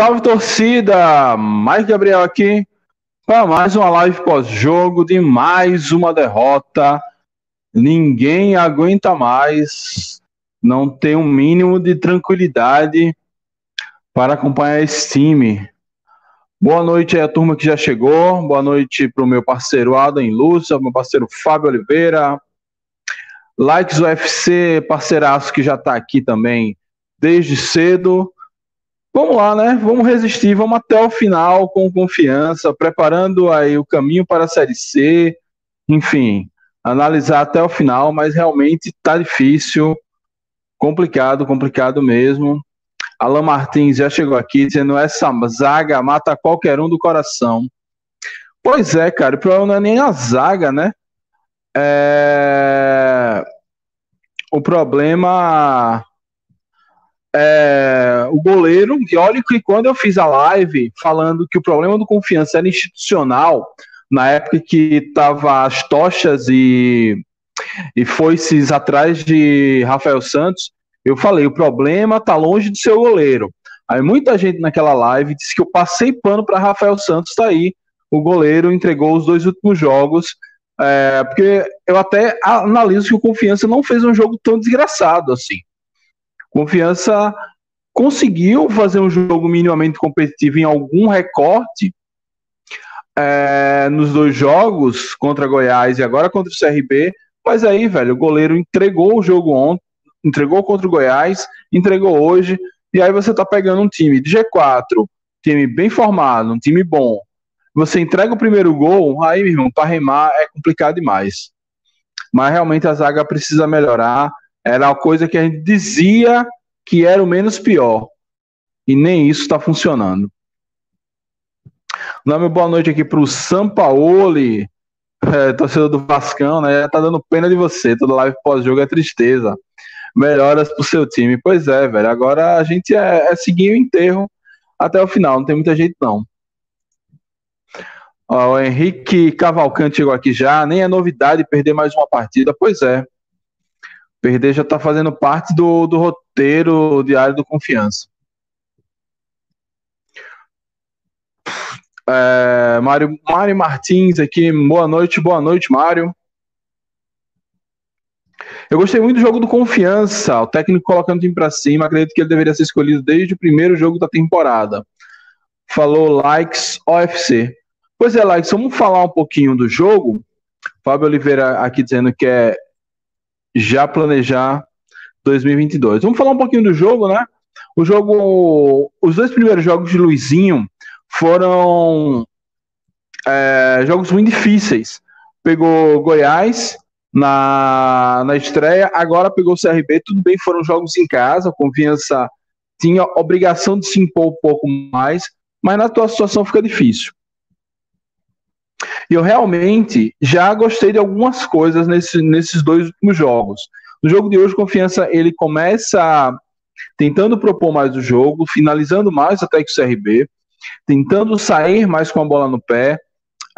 Salve torcida! Mais Gabriel aqui para mais uma live pós-jogo de mais uma derrota. Ninguém aguenta mais, não tem um mínimo de tranquilidade para acompanhar esse time. Boa noite aí a turma que já chegou. Boa noite para o meu parceiro Adam Lúcia, meu parceiro Fábio Oliveira. Likes UFC, parceiraço que já está aqui também desde cedo. Vamos lá, né? Vamos resistir, vamos até o final com confiança, preparando aí o caminho para a Série C, enfim, analisar até o final, mas realmente tá difícil, complicado, complicado mesmo. Alan Martins já chegou aqui dizendo essa zaga mata qualquer um do coração. Pois é, cara, o problema não é nem a zaga, né? É... O problema é, o goleiro, e olha que quando eu fiz a live falando que o problema do confiança era institucional, na época que estava as tochas e, e foices atrás de Rafael Santos, eu falei, o problema está longe do seu goleiro. Aí muita gente naquela live disse que eu passei pano para Rafael Santos, tá aí, o goleiro entregou os dois últimos jogos, é, porque eu até analiso que o Confiança não fez um jogo tão desgraçado assim. Confiança conseguiu fazer um jogo minimamente competitivo em algum recorte é, nos dois jogos contra Goiás e agora contra o CRB, mas aí, velho, o goleiro entregou o jogo ontem, entregou contra o Goiás, entregou hoje, e aí você tá pegando um time de G4, time bem formado, um time bom. Você entrega o primeiro gol, aí, meu irmão, para remar é complicado demais. Mas realmente a zaga precisa melhorar. Era a coisa que a gente dizia que era o menos pior. E nem isso está funcionando. Dá boa noite aqui para o Sampaoli, é, torcedor do Vascão, né? Tá dando pena de você. Toda live pós-jogo é tristeza. Melhoras pro seu time. Pois é, velho. Agora a gente é, é seguir o enterro até o final. Não tem muita gente, não. Ó, o Henrique Cavalcante chegou aqui já. Nem é novidade perder mais uma partida. Pois é. Perder já está fazendo parte do, do roteiro diário do Confiança. É, Mário, Mário Martins aqui, boa noite, boa noite, Mário. Eu gostei muito do jogo do Confiança, o técnico colocando o time para cima, acredito que ele deveria ser escolhido desde o primeiro jogo da temporada. Falou Likes OFC. Pois é, Likes, vamos falar um pouquinho do jogo. Fábio Oliveira aqui dizendo que é já planejar 2022. Vamos falar um pouquinho do jogo, né? O jogo, os dois primeiros jogos de Luizinho foram é, jogos muito difíceis. Pegou Goiás na, na estreia, agora pegou o CRB. Tudo bem, foram jogos em casa. Confiança tinha obrigação de se impor um pouco mais, mas na tua situação fica difícil. E eu realmente já gostei de algumas coisas nesse, nesses dois últimos jogos. No jogo de hoje, Confiança ele começa tentando propor mais o jogo, finalizando mais até que o CRB, tentando sair mais com a bola no pé.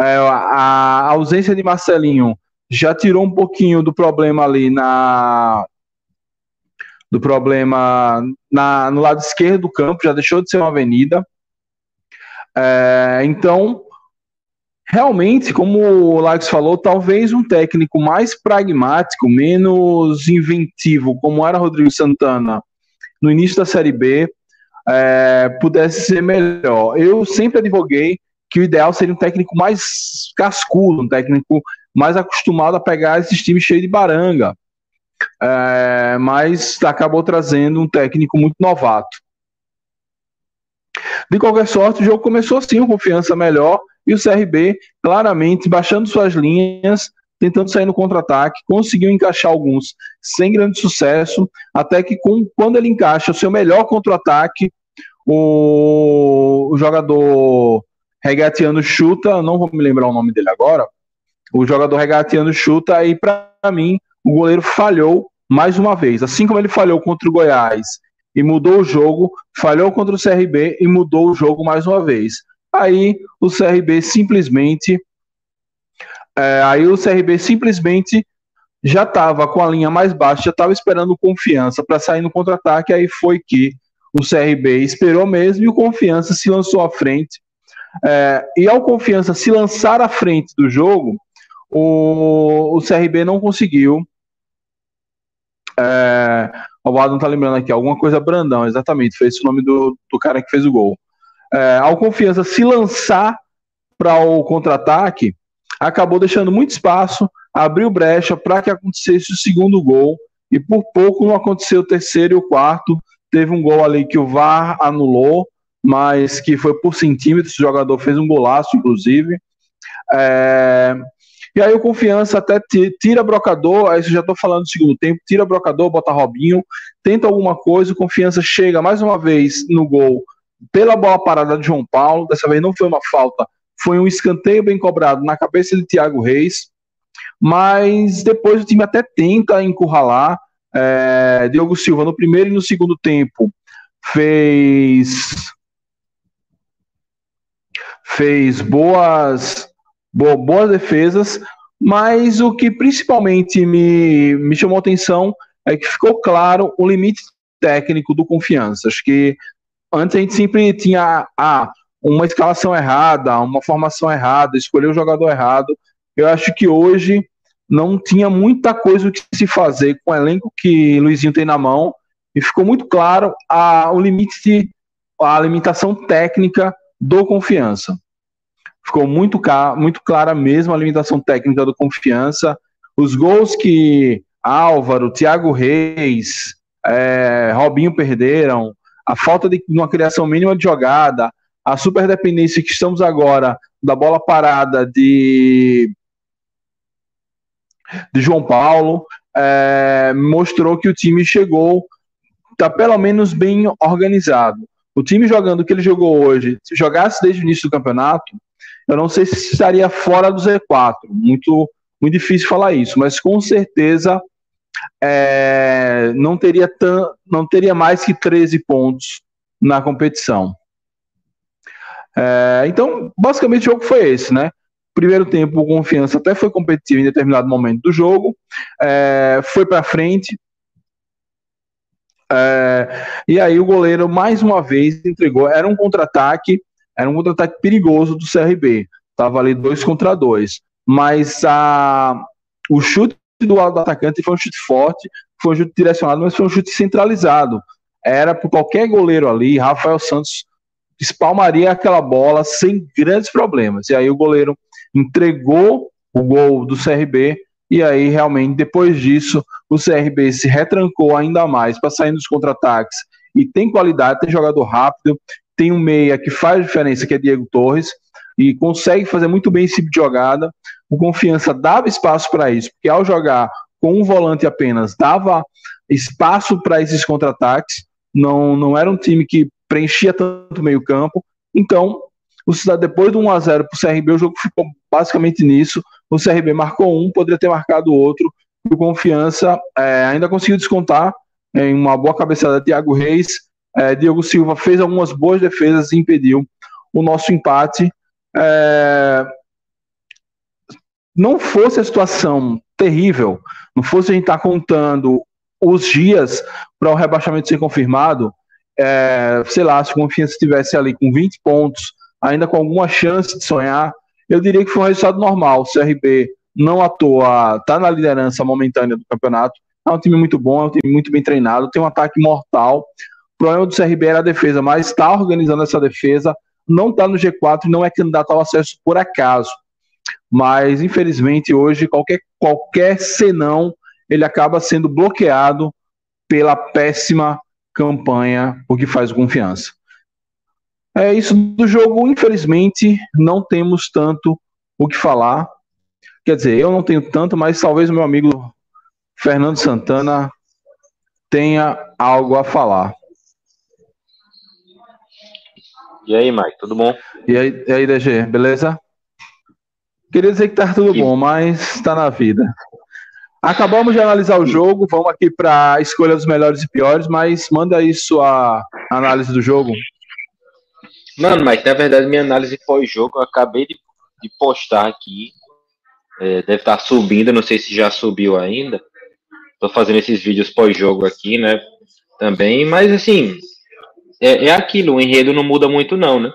É, a, a ausência de Marcelinho já tirou um pouquinho do problema ali na do problema na, no lado esquerdo do campo, já deixou de ser uma avenida. É, então, realmente, como o Lax falou, talvez um técnico mais pragmático, menos inventivo, como era Rodrigo Santana no início da Série B, é, pudesse ser melhor. Eu sempre advoguei que o ideal seria um técnico mais cascudo, um técnico mais acostumado a pegar esses times cheios de baranga. É, mas acabou trazendo um técnico muito novato. De qualquer sorte, o jogo começou assim, com confiança melhor, e o CRB claramente baixando suas linhas, tentando sair no contra-ataque, conseguiu encaixar alguns sem grande sucesso, até que com, quando ele encaixa o seu melhor contra-ataque, o, o jogador regatiano chuta, não vou me lembrar o nome dele agora, o jogador regatiano chuta e para mim o goleiro falhou mais uma vez, assim como ele falhou contra o Goiás e mudou o jogo, falhou contra o CRB e mudou o jogo mais uma vez. Aí o CRB simplesmente é, aí o CRB simplesmente já estava com a linha mais baixa, já estava esperando confiança para sair no contra-ataque, aí foi que o CRB esperou mesmo e o Confiança se lançou à frente. É, e ao Confiança se lançar à frente do jogo, o, o CRB não conseguiu. É, o Adam tá lembrando aqui, alguma coisa Brandão, exatamente, foi esse o nome do, do cara que fez o gol. É, ao Confiança se lançar para o contra-ataque, acabou deixando muito espaço, abriu brecha para que acontecesse o segundo gol, e por pouco não aconteceu o terceiro e o quarto, Teve um gol ali que o VAR anulou, mas que foi por centímetros. O jogador fez um golaço, inclusive. É... E aí o Confiança até tira brocador, aí já estou falando do segundo tempo, tira brocador, bota Robinho, tenta alguma coisa, o Confiança chega mais uma vez no gol pela bola parada de João Paulo, dessa vez não foi uma falta, foi um escanteio bem cobrado na cabeça de Thiago Reis, mas depois o time até tenta encurralar, é, Diogo Silva, no primeiro e no segundo tempo, fez fez boas, boas defesas, mas o que principalmente me, me chamou atenção é que ficou claro o limite técnico do Confiança. Acho que antes a gente sempre tinha ah, uma escalação errada, uma formação errada, escolher o jogador errado. Eu acho que hoje não tinha muita coisa o que se fazer com o elenco que Luizinho tem na mão e ficou muito claro a, o limite, a limitação técnica do confiança. Ficou muito, muito clara mesmo a limitação técnica do confiança. Os gols que Álvaro, Thiago Reis, é, Robinho perderam, a falta de uma criação mínima de jogada, a super dependência que estamos agora da bola parada de de João Paulo, é, mostrou que o time chegou, está pelo menos bem organizado. O time jogando que ele jogou hoje, se jogasse desde o início do campeonato, eu não sei se estaria fora do Z4. Muito, muito difícil falar isso, mas com certeza é, não, teria não teria mais que 13 pontos na competição. É, então, basicamente o jogo foi esse, né? Primeiro tempo, o Confiança até foi competitivo em determinado momento do jogo, é, foi para frente. É, e aí o goleiro mais uma vez entregou. Era um contra-ataque, era um contra-ataque perigoso do CRB. Tava ali dois contra dois. Mas a, o chute do lado do atacante foi um chute forte, foi um chute direcionado, mas foi um chute centralizado. Era por qualquer goleiro ali, Rafael Santos espalmaria aquela bola sem grandes problemas. E aí o goleiro entregou o gol do CRB e aí realmente depois disso o CRB se retrancou ainda mais para sair dos contra-ataques e tem qualidade, tem jogador rápido, tem um meia que faz diferença que é Diego Torres e consegue fazer muito bem esse tipo de jogada. O Confiança dava espaço para isso, porque ao jogar com um volante apenas dava espaço para esses contra-ataques. Não, não era um time que preenchia tanto meio campo. Então, o Cidade, depois do 1x0 para o CRB, o jogo ficou basicamente nisso. O CRB marcou um, poderia ter marcado outro. O Confiança é, ainda conseguiu descontar em uma boa cabeçada de Thiago Reis. É, Diego Silva fez algumas boas defesas e impediu o nosso empate. É, não fosse a situação terrível, não fosse a gente estar tá contando os dias para o rebaixamento ser confirmado, é, sei lá, se o Confiança estivesse ali com 20 pontos, ainda com alguma chance de sonhar, eu diria que foi um resultado normal. O CRB não à toa está na liderança momentânea do campeonato. É um time muito bom, é um time muito bem treinado, tem um ataque mortal. O problema do CRB era a defesa, mas está organizando essa defesa, não está no G4 e não é candidato ao acesso por acaso. Mas, infelizmente, hoje, qualquer, qualquer senão, ele acaba sendo bloqueado pela péssima campanha, o que faz confiança. É isso do jogo, infelizmente, não temos tanto o que falar. Quer dizer, eu não tenho tanto, mas talvez o meu amigo Fernando Santana tenha algo a falar. E aí, Mike, tudo bom? E aí, e aí DG, beleza? Queria dizer que tá tudo bom, mas tá na vida. Acabamos de analisar o jogo, vamos aqui para a escolha dos melhores e piores, mas manda aí sua análise do jogo. Mano, Mike, na verdade, minha análise pós-jogo, eu acabei de, de postar aqui é, deve estar tá subindo, não sei se já subiu ainda. Estou fazendo esses vídeos pós-jogo aqui, né? Também, mas assim, é, é aquilo, o enredo não muda muito, não, né?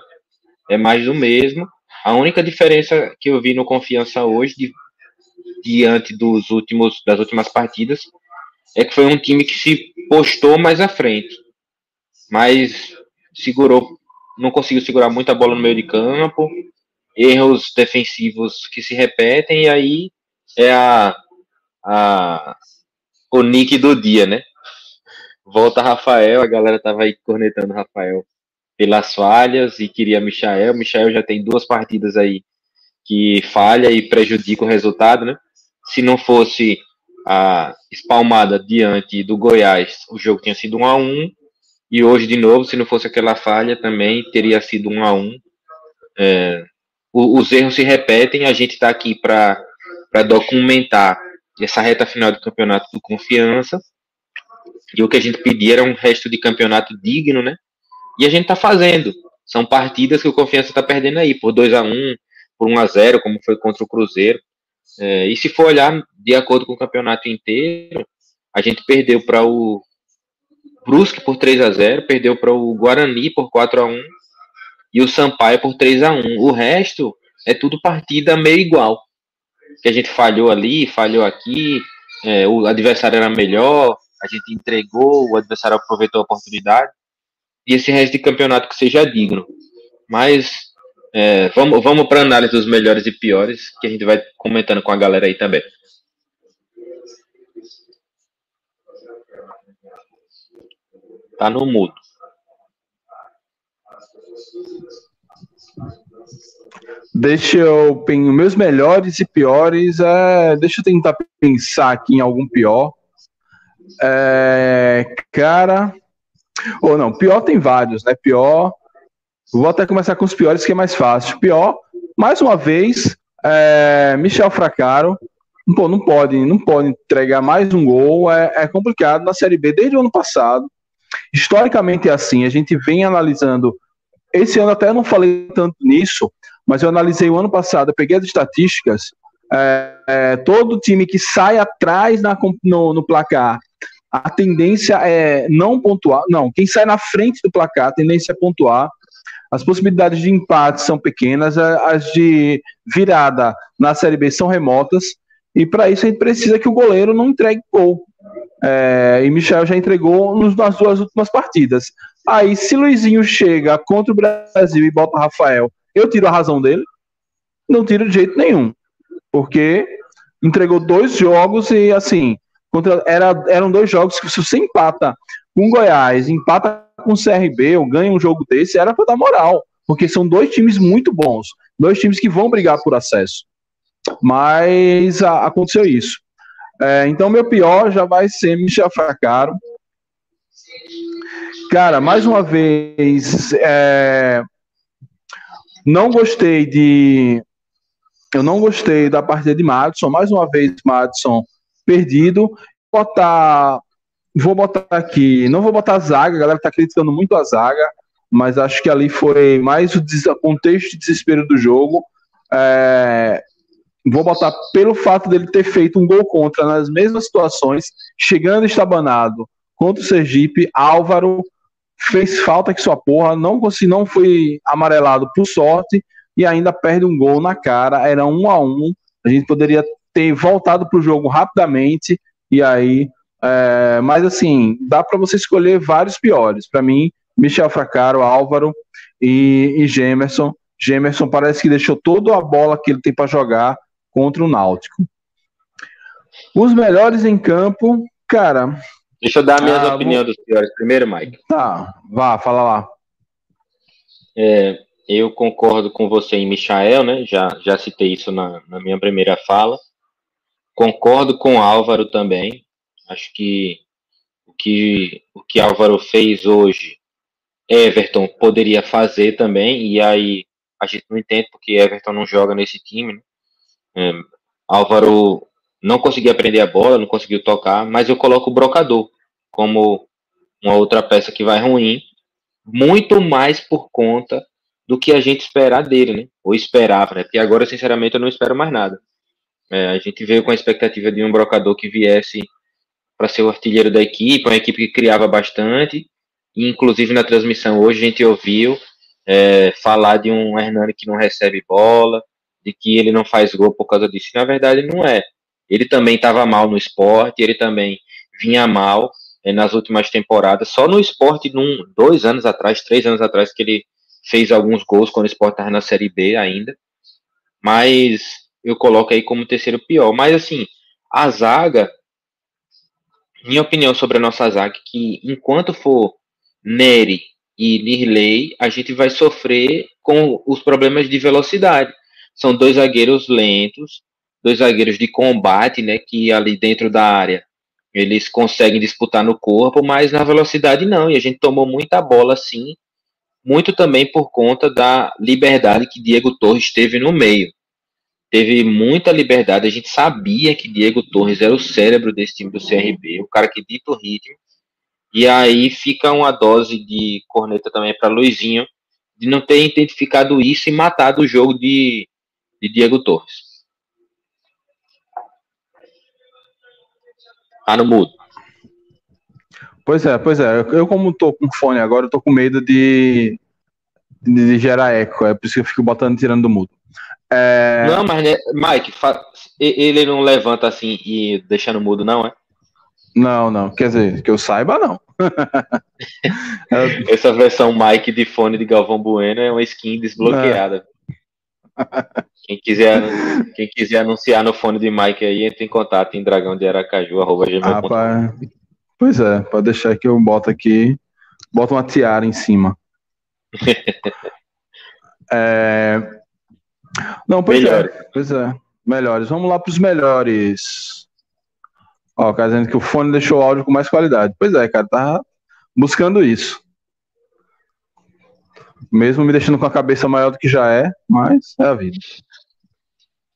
É mais do mesmo. A única diferença que eu vi no Confiança hoje, de, diante dos últimos, das últimas partidas, é que foi um time que se postou mais à frente, mas segurou, não conseguiu segurar muita bola no meio de campo, erros defensivos que se repetem, e aí é a, a, o nick do dia, né? Volta Rafael, a galera tava aí cornetando Rafael pelas falhas e queria Michael. Michael já tem duas partidas aí que falha e prejudica o resultado, né? Se não fosse a espalmada diante do Goiás, o jogo tinha sido 1 a 1 e hoje de novo, se não fosse aquela falha, também teria sido 1 a 1 é, os erros se repetem, a gente está aqui para documentar essa reta final do campeonato do Confiança. E o que a gente pedia era um resto de campeonato digno, né? E a gente está fazendo. São partidas que o Confiança está perdendo aí, por 2 a 1 por 1 a 0 como foi contra o Cruzeiro. É, e se for olhar de acordo com o campeonato inteiro, a gente perdeu para o Brusque por 3 a 0 perdeu para o Guarani por 4 a 1 e o Sampaio por 3 a 1 O resto é tudo partida meio igual. Que a gente falhou ali, falhou aqui, é, o adversário era melhor, a gente entregou, o adversário aproveitou a oportunidade. E esse resto de campeonato que seja digno. Mas é, vamos, vamos para análise dos melhores e piores, que a gente vai comentando com a galera aí também. Tá no mudo. Deixa eu. Meus melhores e piores. É, deixa eu tentar pensar aqui em algum pior. É, cara. Ou não, pior tem vários, né? Pior. Vou até começar com os piores, que é mais fácil. Pior, mais uma vez, é, Michel Fracaro. Pô, não pode, não pode entregar mais um gol. É, é complicado na Série B desde o ano passado. Historicamente é assim. A gente vem analisando esse ano até eu não falei tanto nisso, mas eu analisei o ano passado, eu peguei as estatísticas, é, é, todo time que sai atrás na, no, no, placar, a tendência é não pontuar, não, quem sai na frente do placar, a tendência é pontuar, as possibilidades de empate são pequenas, as de virada na Série B são remotas, e para isso a gente precisa que o goleiro não entregue gol. É, e Michel já entregou nas duas últimas partidas. Aí, se Luizinho chega contra o Brasil e bota Rafael, eu tiro a razão dele? Não tiro de jeito nenhum. Porque entregou dois jogos e, assim, contra, era, eram dois jogos que se você empata com Goiás, empata com o CRB ou ganha um jogo desse, era para dar moral. Porque são dois times muito bons. Dois times que vão brigar por acesso. Mas a, aconteceu isso. É, então, meu pior já vai ser Michel Fracaro. Cara, mais uma vez, é, não gostei de. Eu não gostei da partida de Madison. Mais uma vez, Madison perdido. Botar. Vou botar aqui. Não vou botar a zaga, a galera tá criticando muito a zaga, mas acho que ali foi mais o contexto de desespero do jogo. É, vou botar pelo fato dele ter feito um gol contra nas mesmas situações, chegando estabanado contra o Sergipe, Álvaro fez falta que sua porra, não consegui, não foi amarelado por sorte, e ainda perde um gol na cara. Era um a um. A gente poderia ter voltado para o jogo rapidamente e aí. É, mas assim, dá para você escolher vários piores. Para mim, Michel Fracaro, Álvaro e, e Gemerson. Gemerson parece que deixou toda a bola que ele tem para jogar contra o Náutico. Os melhores em campo, cara. Deixa eu dar minhas ah, opiniões dos piores primeiro, Mike. Tá, vá, fala lá. É, eu concordo com você em Michael, né? Já, já citei isso na, na minha primeira fala. Concordo com Álvaro também. Acho que o que o que Álvaro fez hoje, Everton poderia fazer também. E aí a gente não entende porque Everton não joga nesse time. Né? É, Álvaro não conseguiu aprender a bola, não conseguiu tocar, mas eu coloco o Brocador como uma outra peça que vai ruim, muito mais por conta do que a gente esperar dele, né? Ou esperava, né? Porque agora, sinceramente, eu não espero mais nada. É, a gente veio com a expectativa de um brocador que viesse para ser o artilheiro da equipe, uma equipe que criava bastante. E, inclusive na transmissão hoje a gente ouviu é, falar de um Hernani que não recebe bola, de que ele não faz gol por causa disso. Na verdade, não é. Ele também estava mal no esporte, ele também vinha mal é, nas últimas temporadas. Só no esporte, num, dois anos atrás, três anos atrás, que ele fez alguns gols quando o esporte estava na Série B ainda. Mas eu coloco aí como terceiro pior. Mas assim, a zaga, minha opinião sobre a nossa zaga, é que enquanto for Nery e Lirley, a gente vai sofrer com os problemas de velocidade. São dois zagueiros lentos, dois zagueiros de combate, né, que ali dentro da área eles conseguem disputar no corpo, mas na velocidade não. E a gente tomou muita bola assim, muito também por conta da liberdade que Diego Torres teve no meio teve muita liberdade. A gente sabia que Diego Torres era o cérebro desse time do CRB, o cara que dita o ritmo. E aí fica uma dose de corneta também para Luizinho, de não ter identificado isso e matado o jogo de, de Diego Torres. Tá no mudo. Pois é, pois é. Eu, como tô com fone agora, eu tô com medo de, de, de gerar eco. É por isso que eu fico botando tirando do mudo. É... Não, mas né, Mike, ele não levanta assim e deixa no mudo, não, é? Não, não. Quer dizer, que eu saiba, não. Essa versão Mike de fone de Galvão Bueno é uma skin desbloqueada. Quem quiser, quem quiser anunciar no fone de Mike aí, entre em contato em dragão de Aracaju, arroba ah, Pois é, pode deixar que eu boto aqui, boto uma tiara em cima. é, não, pois é, melhores. é. Pois é. Melhores. Vamos lá para os melhores. Ó, cara dizendo que o fone deixou o áudio com mais qualidade. Pois é, cara, tá buscando isso. Mesmo me deixando com a cabeça maior do que já é, mas é a vida.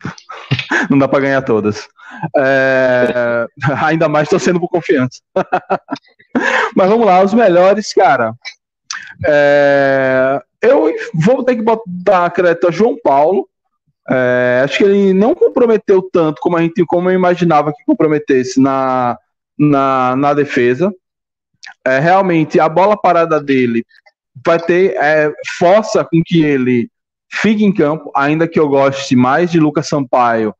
Não dá para ganhar todas. É... Ainda mais torcendo por confiança. mas vamos lá, os melhores, cara. É... Eu vou ter que botar crédito a João Paulo. É, acho que ele não comprometeu tanto como a gente como eu imaginava que comprometesse na, na, na defesa. É, realmente a bola parada dele vai ter é, força com que ele fique em campo, ainda que eu goste mais de Lucas Sampaio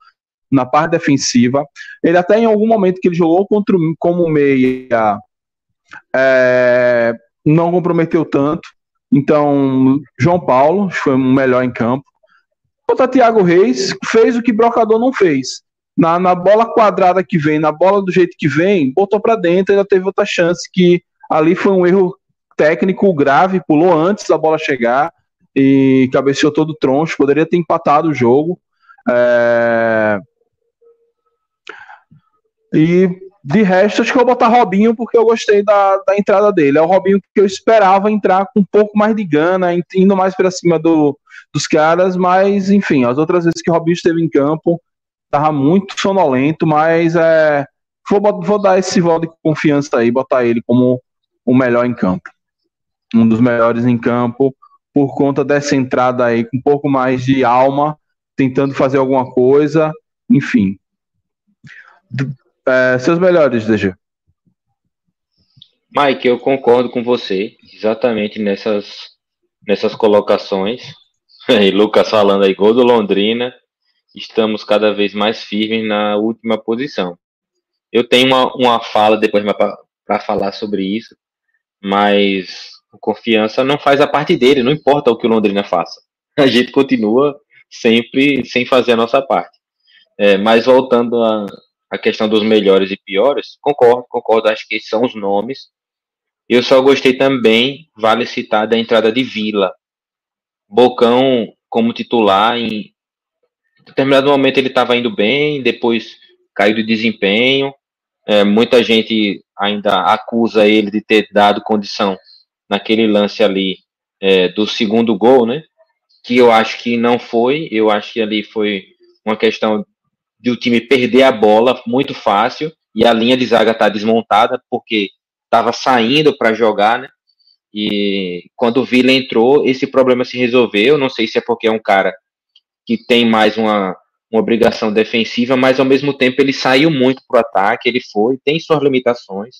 na parte defensiva. Ele até em algum momento que ele jogou contra como meia é, não comprometeu tanto. Então, João Paulo foi o melhor em campo. Contra Thiago Reis, fez o que Brocador não fez. Na, na bola quadrada que vem, na bola do jeito que vem, botou para dentro, ainda teve outra chance que ali foi um erro técnico grave, pulou antes da bola chegar e cabeceou todo troncho, poderia ter empatado o jogo. É... E de resto, acho que eu vou botar Robinho porque eu gostei da, da entrada dele. É o Robinho que eu esperava entrar com um pouco mais de gana, indo mais para cima do, dos caras, mas enfim, as outras vezes que o Robinho esteve em campo, estava muito sonolento, mas é, vou, vou dar esse voto de confiança aí, botar ele como o melhor em campo. Um dos melhores em campo, por conta dessa entrada aí, com um pouco mais de alma, tentando fazer alguma coisa, enfim. É, seus melhores, DG. Mike, eu concordo com você exatamente nessas, nessas colocações. E Lucas falando aí, gol do Londrina, estamos cada vez mais firmes na última posição. Eu tenho uma, uma fala depois para falar sobre isso, mas confiança não faz a parte dele, não importa o que o Londrina faça. A gente continua sempre sem fazer a nossa parte. É, mas voltando à, à questão dos melhores e piores, concordo, concordo, acho que são os nomes. Eu só gostei também, vale citar, da entrada de Vila. Bocão como titular, em determinado momento ele estava indo bem, depois caiu de desempenho. É, muita gente ainda acusa ele de ter dado condição naquele lance ali é, do segundo gol, né? Que eu acho que não foi. Eu acho que ali foi uma questão de o time perder a bola muito fácil e a linha de zaga tá desmontada porque estava saindo para jogar, né? E quando o Vila entrou, esse problema se resolveu. Não sei se é porque é um cara que tem mais uma, uma obrigação defensiva, mas ao mesmo tempo ele saiu muito para o ataque. Ele foi, tem suas limitações,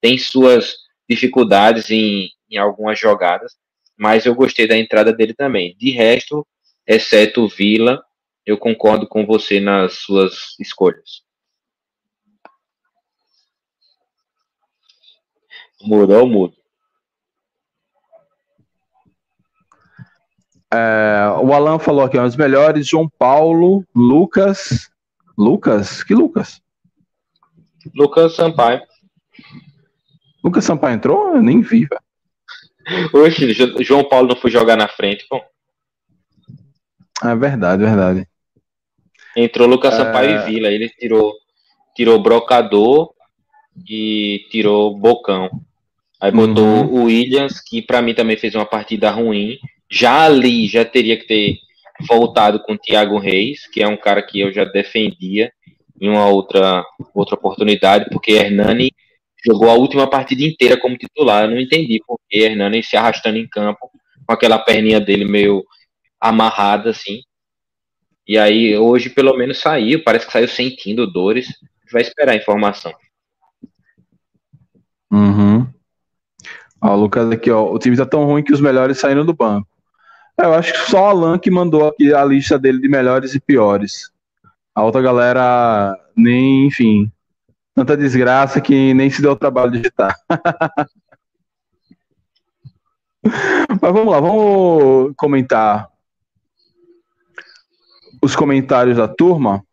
tem suas dificuldades em, em algumas jogadas, mas eu gostei da entrada dele também. De resto, exceto o Vila, eu concordo com você nas suas escolhas. Mudou, mudo. É, o Alan falou aqui, ó, os melhores, João Paulo, Lucas. Lucas? Que Lucas? Lucas Sampaio. Lucas Sampaio entrou? Eu nem vi, velho. Oxe, João Paulo não foi jogar na frente, pô. É verdade, verdade. Entrou Lucas é... Sampaio e Vila. Ele tirou, tirou Brocador e tirou Bocão. Aí botou uhum. o Williams, que para mim também fez uma partida ruim já ali já teria que ter voltado com o Thiago Reis, que é um cara que eu já defendia em uma outra, outra oportunidade, porque Hernani jogou a última partida inteira como titular. Eu não entendi porque Hernani se arrastando em campo com aquela perninha dele meio amarrada assim. E aí hoje pelo menos saiu, parece que saiu sentindo dores. Vai esperar a informação. Uhum. Ó, Lucas aqui, ó. O time tá tão ruim que os melhores saíram do banco. Eu acho que só o Alan que mandou aqui a lista dele de melhores e piores. A outra galera, nem, enfim, tanta desgraça que nem se deu o trabalho de digitar. Mas vamos lá, vamos comentar os comentários da turma.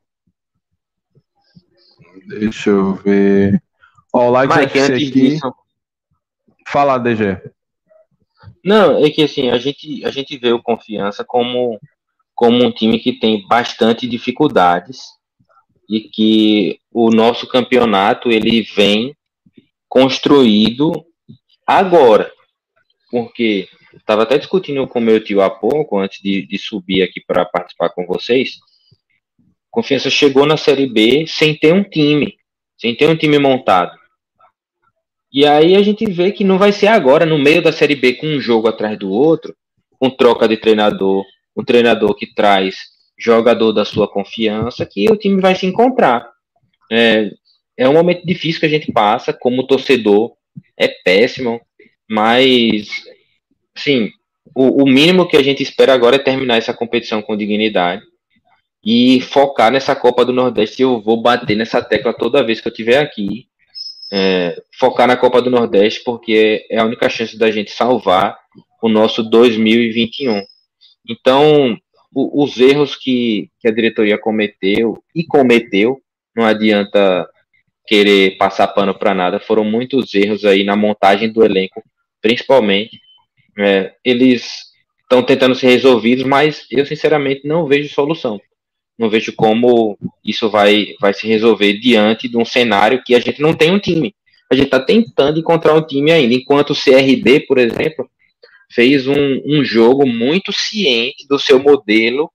Deixa eu ver. Ó, o like Mike, aqui. Disso... Fala, DG. Não, é que assim, a gente, a gente vê o Confiança como, como um time que tem bastante dificuldades e que o nosso campeonato ele vem construído agora. Porque estava até discutindo com meu tio há pouco, antes de, de subir aqui para participar com vocês. Confiança chegou na Série B sem ter um time, sem ter um time montado. E aí a gente vê que não vai ser agora, no meio da Série B, com um jogo atrás do outro, com troca de treinador, um treinador que traz jogador da sua confiança, que o time vai se encontrar. É, é um momento difícil que a gente passa, como torcedor, é péssimo, mas, sim, o, o mínimo que a gente espera agora é terminar essa competição com dignidade e focar nessa Copa do Nordeste. Eu vou bater nessa tecla toda vez que eu estiver aqui é, focar na Copa do Nordeste, porque é a única chance da gente salvar o nosso 2021. Então, o, os erros que, que a diretoria cometeu e cometeu, não adianta querer passar pano para nada, foram muitos erros aí na montagem do elenco, principalmente. É, eles estão tentando ser resolvidos, mas eu sinceramente não vejo solução não vejo como isso vai, vai se resolver diante de um cenário que a gente não tem um time. A gente está tentando encontrar um time ainda, enquanto o CRB, por exemplo, fez um, um jogo muito ciente do seu modelo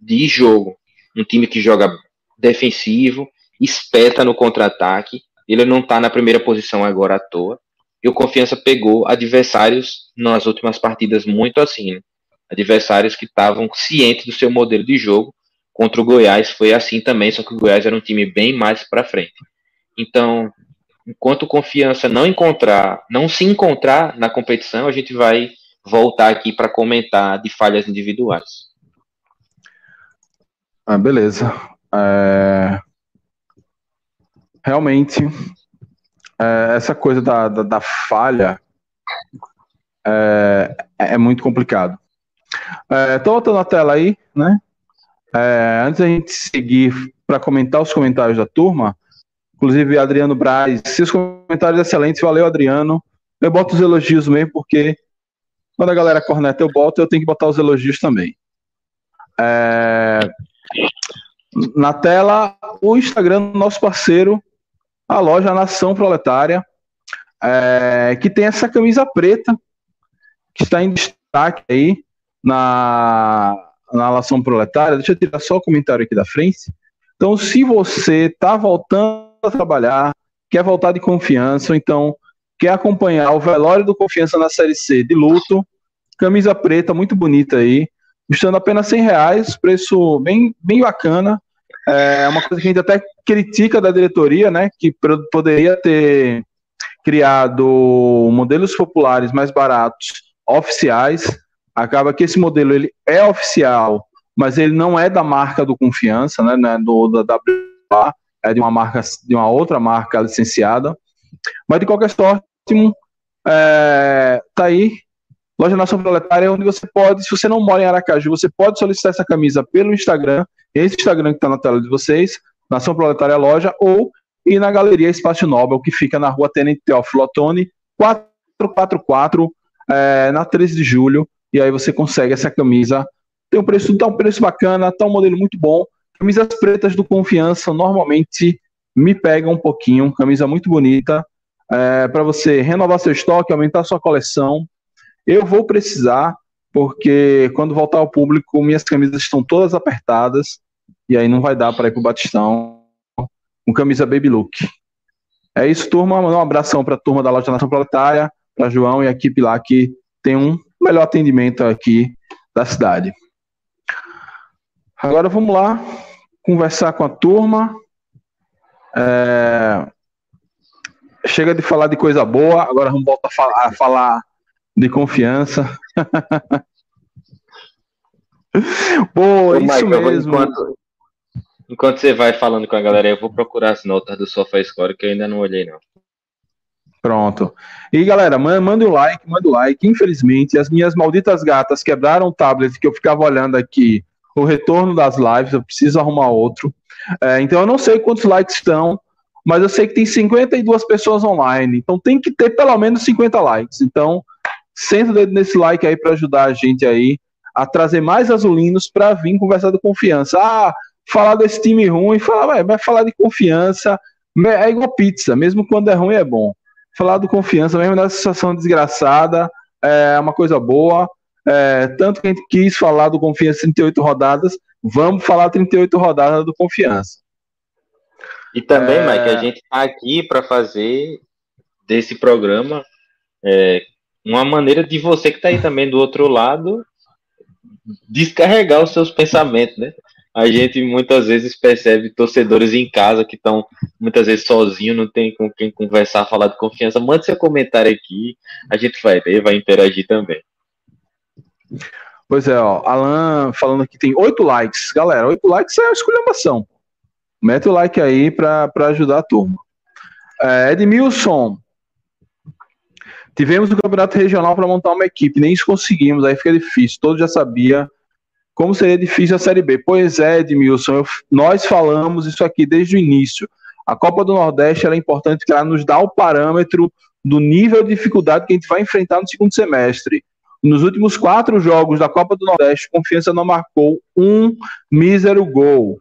de jogo. Um time que joga defensivo, espeta no contra-ataque, ele não está na primeira posição agora à toa. E o Confiança pegou adversários nas últimas partidas muito assim, né? adversários que estavam cientes do seu modelo de jogo Contra o Goiás foi assim também, só que o Goiás era um time bem mais para frente. Então, enquanto confiança não encontrar, não se encontrar na competição, a gente vai voltar aqui para comentar de falhas individuais. Ah, beleza. É... Realmente, é, essa coisa da, da, da falha é, é, muito complicado. É, voltando a tela aí, né? É, antes da gente seguir para comentar os comentários da turma, inclusive Adriano Braz, seus comentários excelentes, valeu Adriano. Eu boto os elogios mesmo, porque quando a galera corneta eu boto, eu tenho que botar os elogios também. É, na tela, o Instagram do nosso parceiro, a loja Nação Proletária, é, que tem essa camisa preta, que está em destaque aí na, na Nação Proletária. Deixa eu tirar só o comentário aqui da frente. Então, se você está voltando a trabalhar, quer voltar de confiança, ou então quer acompanhar o velório do Confiança na Série C de luto, camisa preta, muito bonita aí, custando apenas 100 reais, preço bem, bem bacana. É uma coisa que a gente até critica da diretoria, né, que poderia ter criado modelos populares mais baratos, oficiais. Acaba que esse modelo ele é oficial, mas ele não é da marca do Confiança, né, né do, da WA, é de uma marca, de uma outra marca licenciada. Mas de qualquer sorte, é, tá aí Loja Nação Proletária, onde você pode, se você não mora em Aracaju, você pode solicitar essa camisa pelo Instagram, esse Instagram que está na tela de vocês, Nação Proletária Loja, ou ir na Galeria Espaço Nobel, que fica na rua Tenente Teófilo Otoni, 444, é, na 13 de julho, e aí você consegue essa camisa. Tem um preço, tá um preço bacana, tá um modelo muito bom. Camisas pretas do Confiança normalmente me pegam um pouquinho, camisa muito bonita, é, para você renovar seu estoque, aumentar sua coleção. Eu vou precisar, porque quando voltar ao público, minhas camisas estão todas apertadas, e aí não vai dar para ir pro Batistão com camisa Baby Look. É isso, turma. Mandar um abração para a turma da Loja Nação Proletária, para João e a equipe lá que tem um melhor atendimento aqui da cidade. Agora vamos lá conversar com a turma. É... Chega de falar de coisa boa, agora vamos voltar a falar, a falar de confiança. Pô, Ô, isso mesmo. Enquanto, enquanto você vai falando com a galera, eu vou procurar as notas do SofaScore que eu ainda não olhei, não. Pronto. E galera, manda o like, manda o like. Infelizmente, as minhas malditas gatas quebraram o tablet que eu ficava olhando aqui o retorno das lives, eu preciso arrumar outro. É, então eu não sei quantos likes estão, mas eu sei que tem 52 pessoas online. Então tem que ter pelo menos 50 likes. Então, senta o dedo nesse like aí para ajudar a gente aí a trazer mais azulinos para vir conversar de confiança. Ah, falar desse time ruim, falar, vai falar de confiança, é igual pizza, mesmo quando é ruim é bom. Falar de confiança, mesmo nessa situação desgraçada, é uma coisa boa. É, tanto que a gente quis falar do Confiança 38 rodadas, vamos falar 38 rodadas do Confiança. E também, é... Mike, a gente está aqui para fazer desse programa é, uma maneira de você que está aí também do outro lado descarregar os seus pensamentos, né? A gente muitas vezes percebe torcedores em casa que estão muitas vezes sozinhos, não tem com quem conversar, falar de confiança. Mande seu comentário aqui, a gente vai ler, vai interagir também. Pois é, ó, Alan falando que tem oito likes. Galera, oito likes é uma esculhambação. Mete o like aí para ajudar a turma. É, Edmilson, Tivemos o campeonato regional para montar uma equipe, nem isso conseguimos, aí fica difícil. Todos já sabia como seria difícil a Série B. Pois é, Edmilson, nós falamos isso aqui desde o início. A Copa do Nordeste é importante porque ela nos dá o parâmetro do nível de dificuldade que a gente vai enfrentar no segundo semestre. Nos últimos quatro jogos da Copa do Nordeste, Confiança não marcou um mísero gol.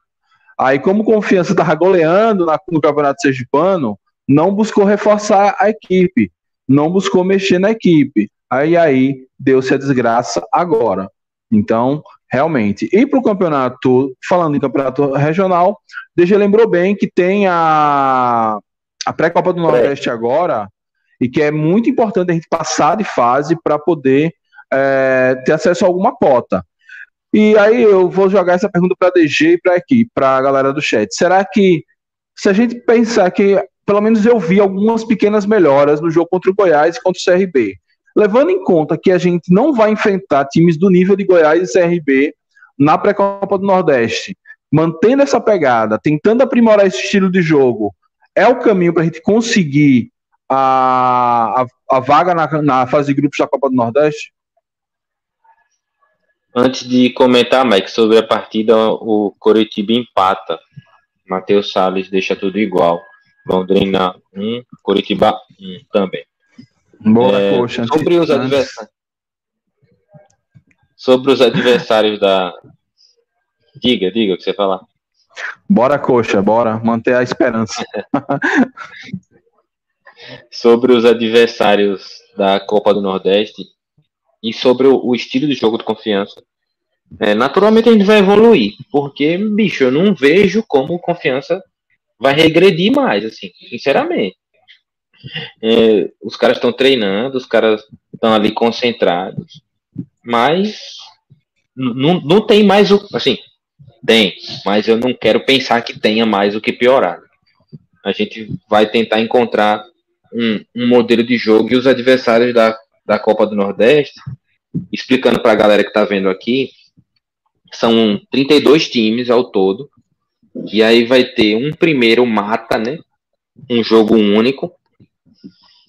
Aí, como Confiança estava goleando no Campeonato Sergipano, não buscou reforçar a equipe não buscou mexer na equipe. Aí aí deu-se a desgraça agora. Então, realmente. E para o campeonato, falando em campeonato regional, deixa lembrou bem que tem a, a pré-copa do Nordeste agora, e que é muito importante a gente passar de fase para poder é, ter acesso a alguma cota. E aí eu vou jogar essa pergunta para a DG e para aqui, para a galera do chat. Será que se a gente pensar que pelo menos eu vi algumas pequenas melhoras no jogo contra o Goiás e contra o CRB. Levando em conta que a gente não vai enfrentar times do nível de Goiás e CRB na pré-copa do Nordeste, mantendo essa pegada, tentando aprimorar esse estilo de jogo, é o caminho para a gente conseguir a, a, a vaga na, na fase de grupos da Copa do Nordeste? Antes de comentar, Mike, sobre a partida, o Coritiba empata. Matheus Salles deixa tudo igual. Londrina 1, um, Coritiba 1 um, também. Boa, é, coxa. Sobre os, adversários, sobre os adversários da. Diga, diga o que você falar. Bora, coxa, bora manter a esperança. sobre os adversários da Copa do Nordeste e sobre o, o estilo de jogo de confiança. É, naturalmente a gente vai evoluir, porque, bicho, eu não vejo como confiança vai regredir mais, assim, sinceramente. É, os caras estão treinando, os caras estão ali concentrados, mas não, não tem mais o. Assim, tem, mas eu não quero pensar que tenha mais o que piorar. A gente vai tentar encontrar um, um modelo de jogo e os adversários da, da Copa do Nordeste, explicando para a galera que está vendo aqui, são 32 times ao todo, e aí vai ter um primeiro mata, né? Um jogo único.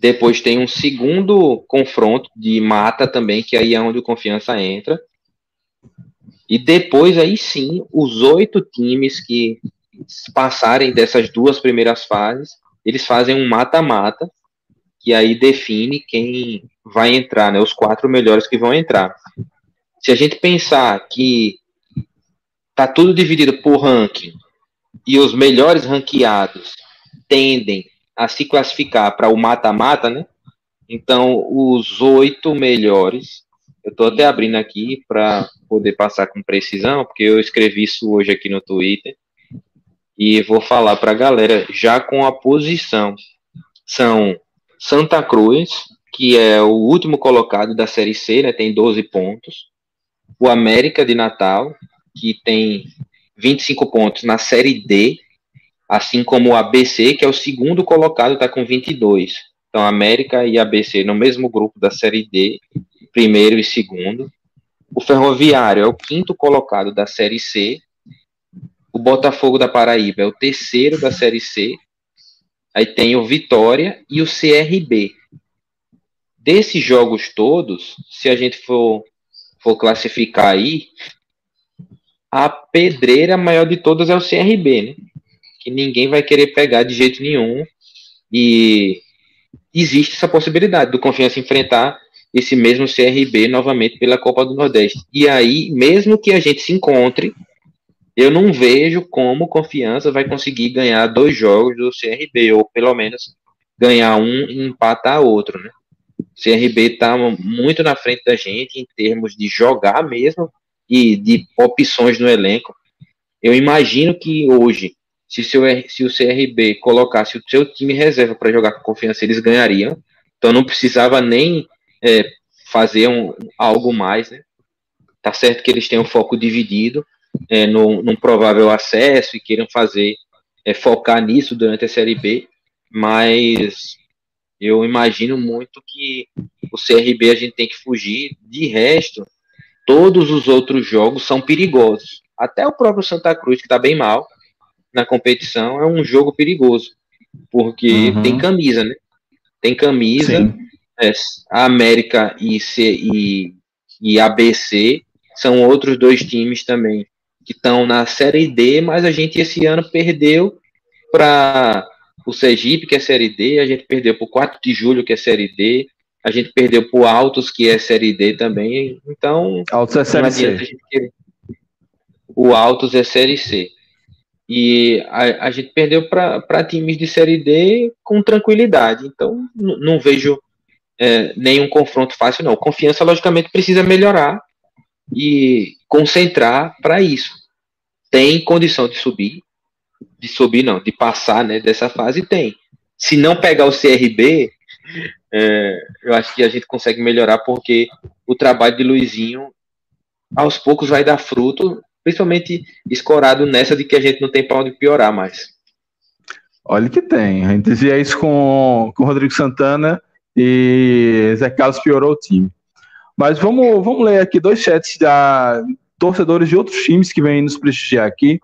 Depois tem um segundo confronto de mata também, que aí é onde o confiança entra. E depois aí sim, os oito times que passarem dessas duas primeiras fases, eles fazem um mata-mata, que aí define quem vai entrar, né? Os quatro melhores que vão entrar. Se a gente pensar que tá tudo dividido por ranking e os melhores ranqueados tendem a se classificar para o mata-mata, né? Então, os oito melhores, eu estou até abrindo aqui para poder passar com precisão, porque eu escrevi isso hoje aqui no Twitter, e vou falar para a galera já com a posição. São Santa Cruz, que é o último colocado da Série C, né, tem 12 pontos. O América de Natal, que tem 25 pontos na Série D, assim como o ABC, que é o segundo colocado, está com 22. Então, América e ABC no mesmo grupo da Série D, primeiro e segundo. O Ferroviário é o quinto colocado da Série C. O Botafogo da Paraíba é o terceiro da Série C. Aí tem o Vitória e o CRB. Desses jogos todos, se a gente for, for classificar aí, a pedreira maior de todas é o CRB, né? Que ninguém vai querer pegar de jeito nenhum. E existe essa possibilidade do Confiança enfrentar esse mesmo CRB novamente pela Copa do Nordeste. E aí, mesmo que a gente se encontre, eu não vejo como Confiança vai conseguir ganhar dois jogos do CRB, ou pelo menos ganhar um e empatar outro, né? CRB está muito na frente da gente em termos de jogar mesmo e de opções no elenco. Eu imagino que hoje, se, seu, se o CRB colocasse o seu time reserva para jogar com confiança, eles ganhariam. Então não precisava nem é, fazer um, algo mais. Né? Tá certo que eles têm um foco dividido é, no, num provável acesso e queiram fazer é, focar nisso durante a Série B, mas eu imagino muito que o CRB a gente tem que fugir. De resto, todos os outros jogos são perigosos. Até o próprio Santa Cruz, que está bem mal na competição, é um jogo perigoso. Porque uhum. tem camisa, né? Tem camisa. É, a América e, C, e, e ABC são outros dois times também que estão na Série D, mas a gente esse ano perdeu para o Sergipe, que é Série D, a gente perdeu para o 4 de julho, que é Série D, a gente perdeu para o Altos, que é Série D também. Então, Altos é Série C. O Altos é Série C. E a, a gente perdeu para times de Série D com tranquilidade. Então, não vejo é, nenhum confronto fácil, não. Confiança, logicamente, precisa melhorar e concentrar para isso. Tem condição de subir, de subir não, de passar né, dessa fase, tem. Se não pegar o CRB, é, eu acho que a gente consegue melhorar porque o trabalho de Luizinho aos poucos vai dar fruto, principalmente escorado nessa de que a gente não tem para onde piorar mais. Olha que tem. A gente dizia isso com, com o Rodrigo Santana e Zé Carlos piorou o time. Mas vamos, vamos ler aqui dois chats da torcedores de outros times que vêm nos prestigiar aqui.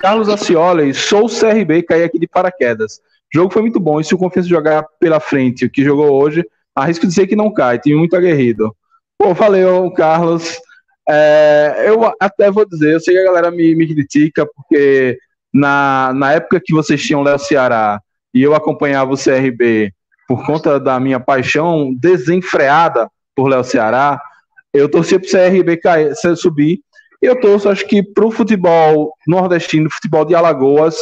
Carlos Acioli, sou o CRB caí aqui de paraquedas. O jogo foi muito bom e se o Confiança jogar pela frente o que jogou hoje, arrisco dizer que não cai, time muito aguerrido. Pô, valeu, Carlos. É, eu até vou dizer, eu sei que a galera me, me critica, porque na, na época que vocês tinham Léo Ceará e eu acompanhava o CRB por conta da minha paixão desenfreada por Léo Ceará, eu torcia para o CRB cair, subir. Eu torço, acho que para o futebol nordestino, futebol de Alagoas,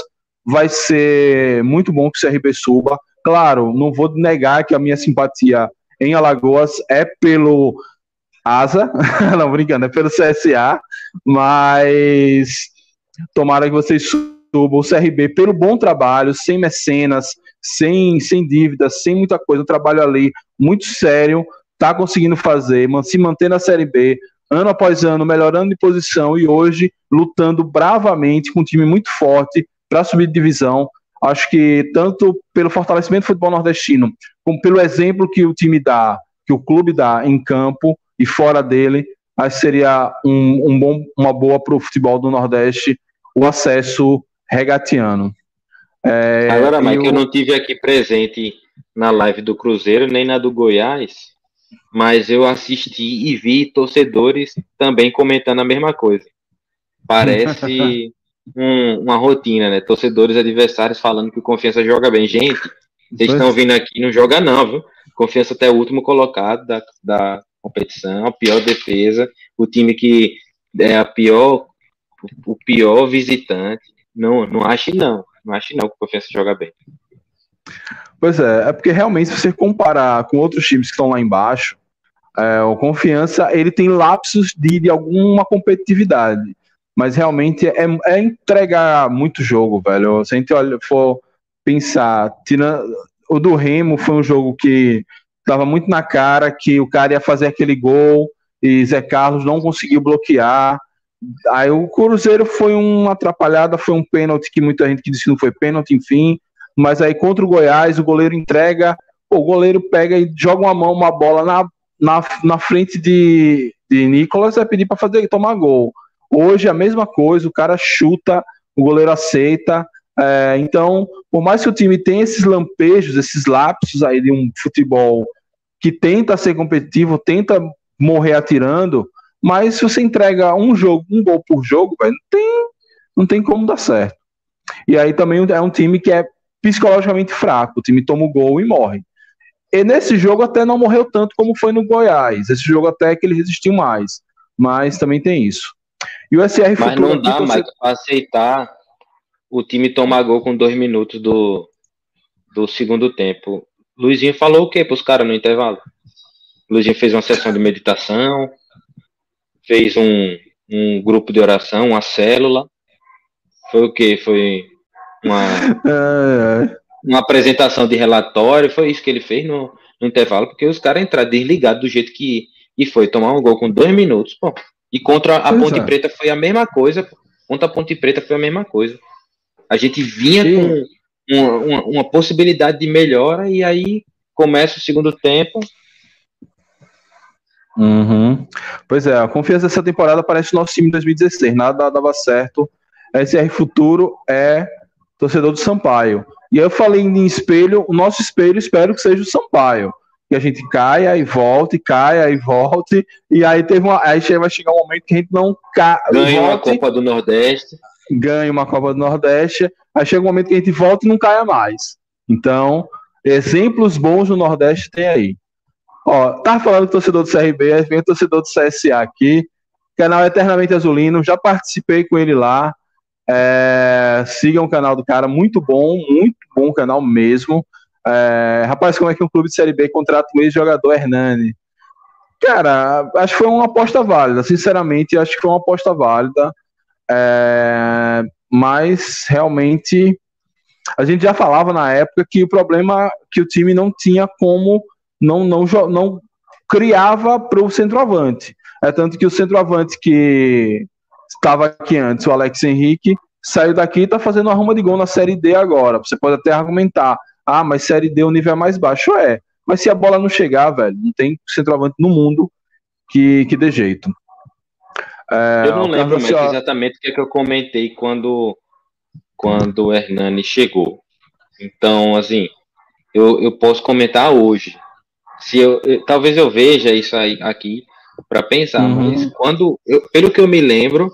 vai ser muito bom que o CRB suba. Claro, não vou negar que a minha simpatia em Alagoas é pelo Asa, não brincando, é pelo CSA, mas tomara que vocês subam o CRB pelo bom trabalho, sem mecenas, sem, sem dívidas, sem muita coisa, um trabalho ali muito sério, tá conseguindo fazer, se manter na Série B, ano após ano, melhorando de posição e hoje lutando bravamente com um time muito forte para subir de divisão. Acho que tanto pelo fortalecimento do futebol nordestino, como pelo exemplo que o time dá, que o clube dá em campo e fora dele, acho que seria um, um bom, uma boa para o futebol do Nordeste o acesso regatiano. É, Agora, Mike, eu... eu não tive aqui presente na live do Cruzeiro nem na do Goiás, mas eu assisti e vi torcedores também comentando a mesma coisa. Parece um, uma rotina, né? Torcedores adversários falando que o Confiança joga bem. Gente, vocês estão vindo aqui, não joga não, viu? Confiança até o último colocado da, da competição, a pior defesa, o time que é a pior, o pior visitante. Não, não acho não. Não acho não que o Confiança joga bem. Pois é, é porque realmente se você comparar com outros times que estão lá embaixo, é, o Confiança ele tem lapsos de, de alguma competitividade mas realmente é, é entregar muito jogo, velho. Se a gente olha, for pensar, o do Remo foi um jogo que estava muito na cara que o cara ia fazer aquele gol e Zé Carlos não conseguiu bloquear. Aí o Cruzeiro foi uma atrapalhada, foi um pênalti que muita gente que disse não foi pênalti, enfim. Mas aí contra o Goiás, o goleiro entrega, o goleiro pega e joga uma mão, uma bola na, na, na frente de, de Nicolas, vai pedir para fazer tomar gol. Hoje a mesma coisa, o cara chuta, o goleiro aceita. É, então, por mais que o time tenha esses lampejos, esses lapsos aí de um futebol que tenta ser competitivo, tenta morrer atirando, mas se você entrega um jogo, um gol por jogo, véio, não, tem, não tem como dar certo. E aí também é um time que é psicologicamente fraco, o time toma o gol e morre. E nesse jogo até não morreu tanto como foi no Goiás. Esse jogo até que ele resistiu mais. Mas também tem isso. E o SR Mas não dá mais você... para aceitar o time tomar gol com dois minutos do, do segundo tempo. Luizinho falou o que para os caras no intervalo? Luizinho fez uma sessão de meditação, fez um, um grupo de oração, uma célula. Foi o que? Foi uma, uma apresentação de relatório. Foi isso que ele fez no, no intervalo, porque os caras entraram desligados do jeito que e foi tomar um gol com dois minutos. Pô, e contra a pois Ponte é. Preta foi a mesma coisa. Contra a Ponte Preta foi a mesma coisa. A gente vinha Sim. com uma, uma, uma, possibilidade de melhora e aí começa o segundo tempo. Uhum. Pois é, a confiança dessa temporada parece nosso time em 2016. Nada dava certo. SR Futuro é torcedor do Sampaio. E eu falei em espelho, o nosso espelho espero que seja o Sampaio que a gente caia e volte, caia e volte, e aí teve uma, aí vai chegar um momento que a gente não ca, ganha volte, uma Copa do Nordeste, ganha uma Copa do Nordeste, aí chega um momento que a gente volta e não caia mais. Então, exemplos bons no Nordeste tem aí. Ó, tava falando do torcedor do CRB, vem o torcedor do CSA aqui, canal Eternamente Azulino, já participei com ele lá. É, sigam o canal do cara, muito bom, muito bom canal mesmo. É, rapaz, como é que um clube de Série B contrata o ex-jogador Hernani? Cara, acho que foi uma aposta válida. Sinceramente, acho que foi uma aposta válida. É, mas realmente a gente já falava na época que o problema que o time não tinha como não não não criava para o centroavante. É tanto que o centroavante que estava aqui antes, o Alex Henrique, saiu daqui e está fazendo uma ruma de gol na Série D agora. Você pode até argumentar ah, mas Série D o nível é mais baixo. É, Mas se a bola não chegar, velho, não tem centroavante no mundo que, que dê jeito. É, eu não lembro mais exatamente o que, é que eu comentei quando, quando o Hernani chegou. Então, assim, eu, eu posso comentar hoje. Se eu, eu talvez eu veja isso aí aqui para pensar, uhum. mas quando eu, pelo que eu me lembro,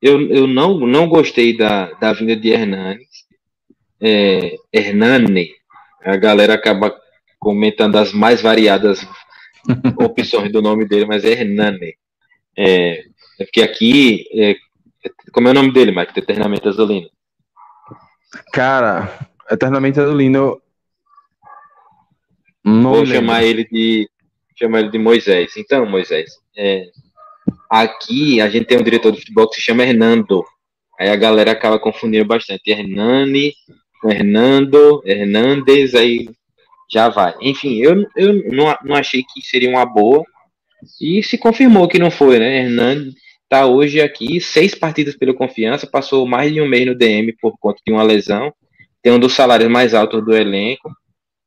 eu, eu não, não gostei da, da vinda de Hernani. É, Hernani, a galera acaba comentando as mais variadas opções do nome dele, mas é Hernani. É porque aqui, é, como é o nome dele, Mike? Eternamente Azulino. Cara, Eternamente Azulino. Não Vou chamar ele de chamar ele de Moisés. Então, Moisés, é, aqui a gente tem um diretor de futebol que se chama Hernando. Aí a galera acaba confundindo bastante. Hernani, Hernando, Hernandes, aí já vai. Enfim, eu, eu não, não achei que seria uma boa. E se confirmou que não foi, né? Hernandes tá hoje aqui, seis partidas pela confiança, passou mais de um mês no DM por conta de uma lesão, tem um dos salários mais altos do elenco.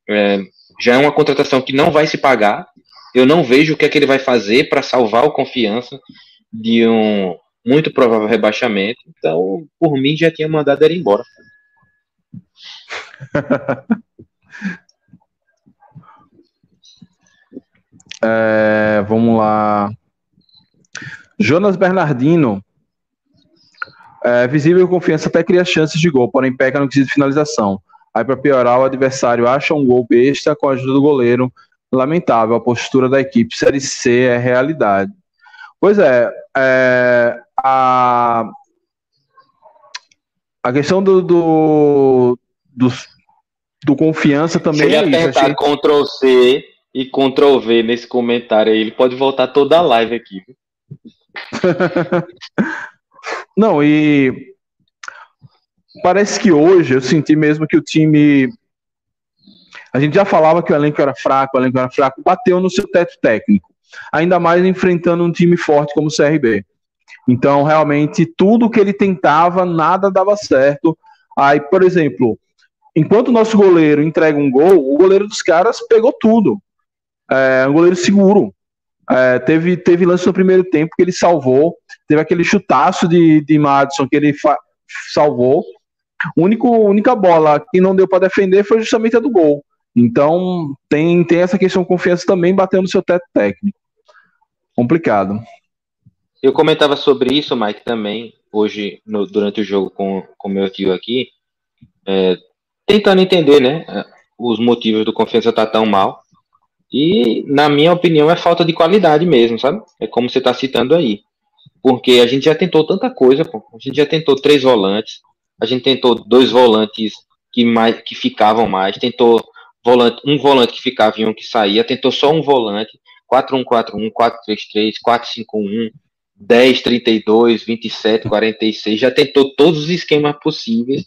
É, já é uma contratação que não vai se pagar. Eu não vejo o que é que ele vai fazer para salvar o confiança de um muito provável rebaixamento. Então, por mim, já tinha mandado ele embora. é, vamos lá. Jonas Bernardino. É, visível confiança até cria chances de gol, porém peca no quesito de finalização. Aí, para piorar, o adversário acha um gol besta com a ajuda do goleiro. Lamentável, a postura da equipe. Série C é realidade. Pois é, é a, a questão do, do, do, do confiança também Se ele é apertar Achei... Ctrl C e Ctrl V nesse comentário aí, ele pode voltar toda a live aqui. Não, e parece que hoje eu senti mesmo que o time. A gente já falava que o elenco era fraco, o elenco era fraco, bateu no seu teto técnico. Ainda mais enfrentando um time forte como o CRB. Então, realmente, tudo que ele tentava, nada dava certo. Aí, por exemplo, enquanto o nosso goleiro entrega um gol, o goleiro dos caras pegou tudo. É um goleiro seguro. É, teve, teve lance no primeiro tempo que ele salvou. Teve aquele chutaço de, de Madison que ele salvou. A única bola que não deu para defender foi justamente a do gol. Então tem, tem essa questão de confiança também batendo no seu teto técnico. Complicado. Eu comentava sobre isso, Mike, também, hoje, no, durante o jogo com o meu tio aqui, é, tentando entender, né, os motivos do confiança estar tá tão mal. E, na minha opinião, é falta de qualidade mesmo, sabe? É como você está citando aí. Porque a gente já tentou tanta coisa, pô. A gente já tentou três volantes, a gente tentou dois volantes que, mais, que ficavam mais, tentou volante, um volante que ficava e um que saía, tentou só um volante, 4-1-4-1, 4-3-3, 4-5-1, 10, 32, 27, 46, já tentou todos os esquemas possíveis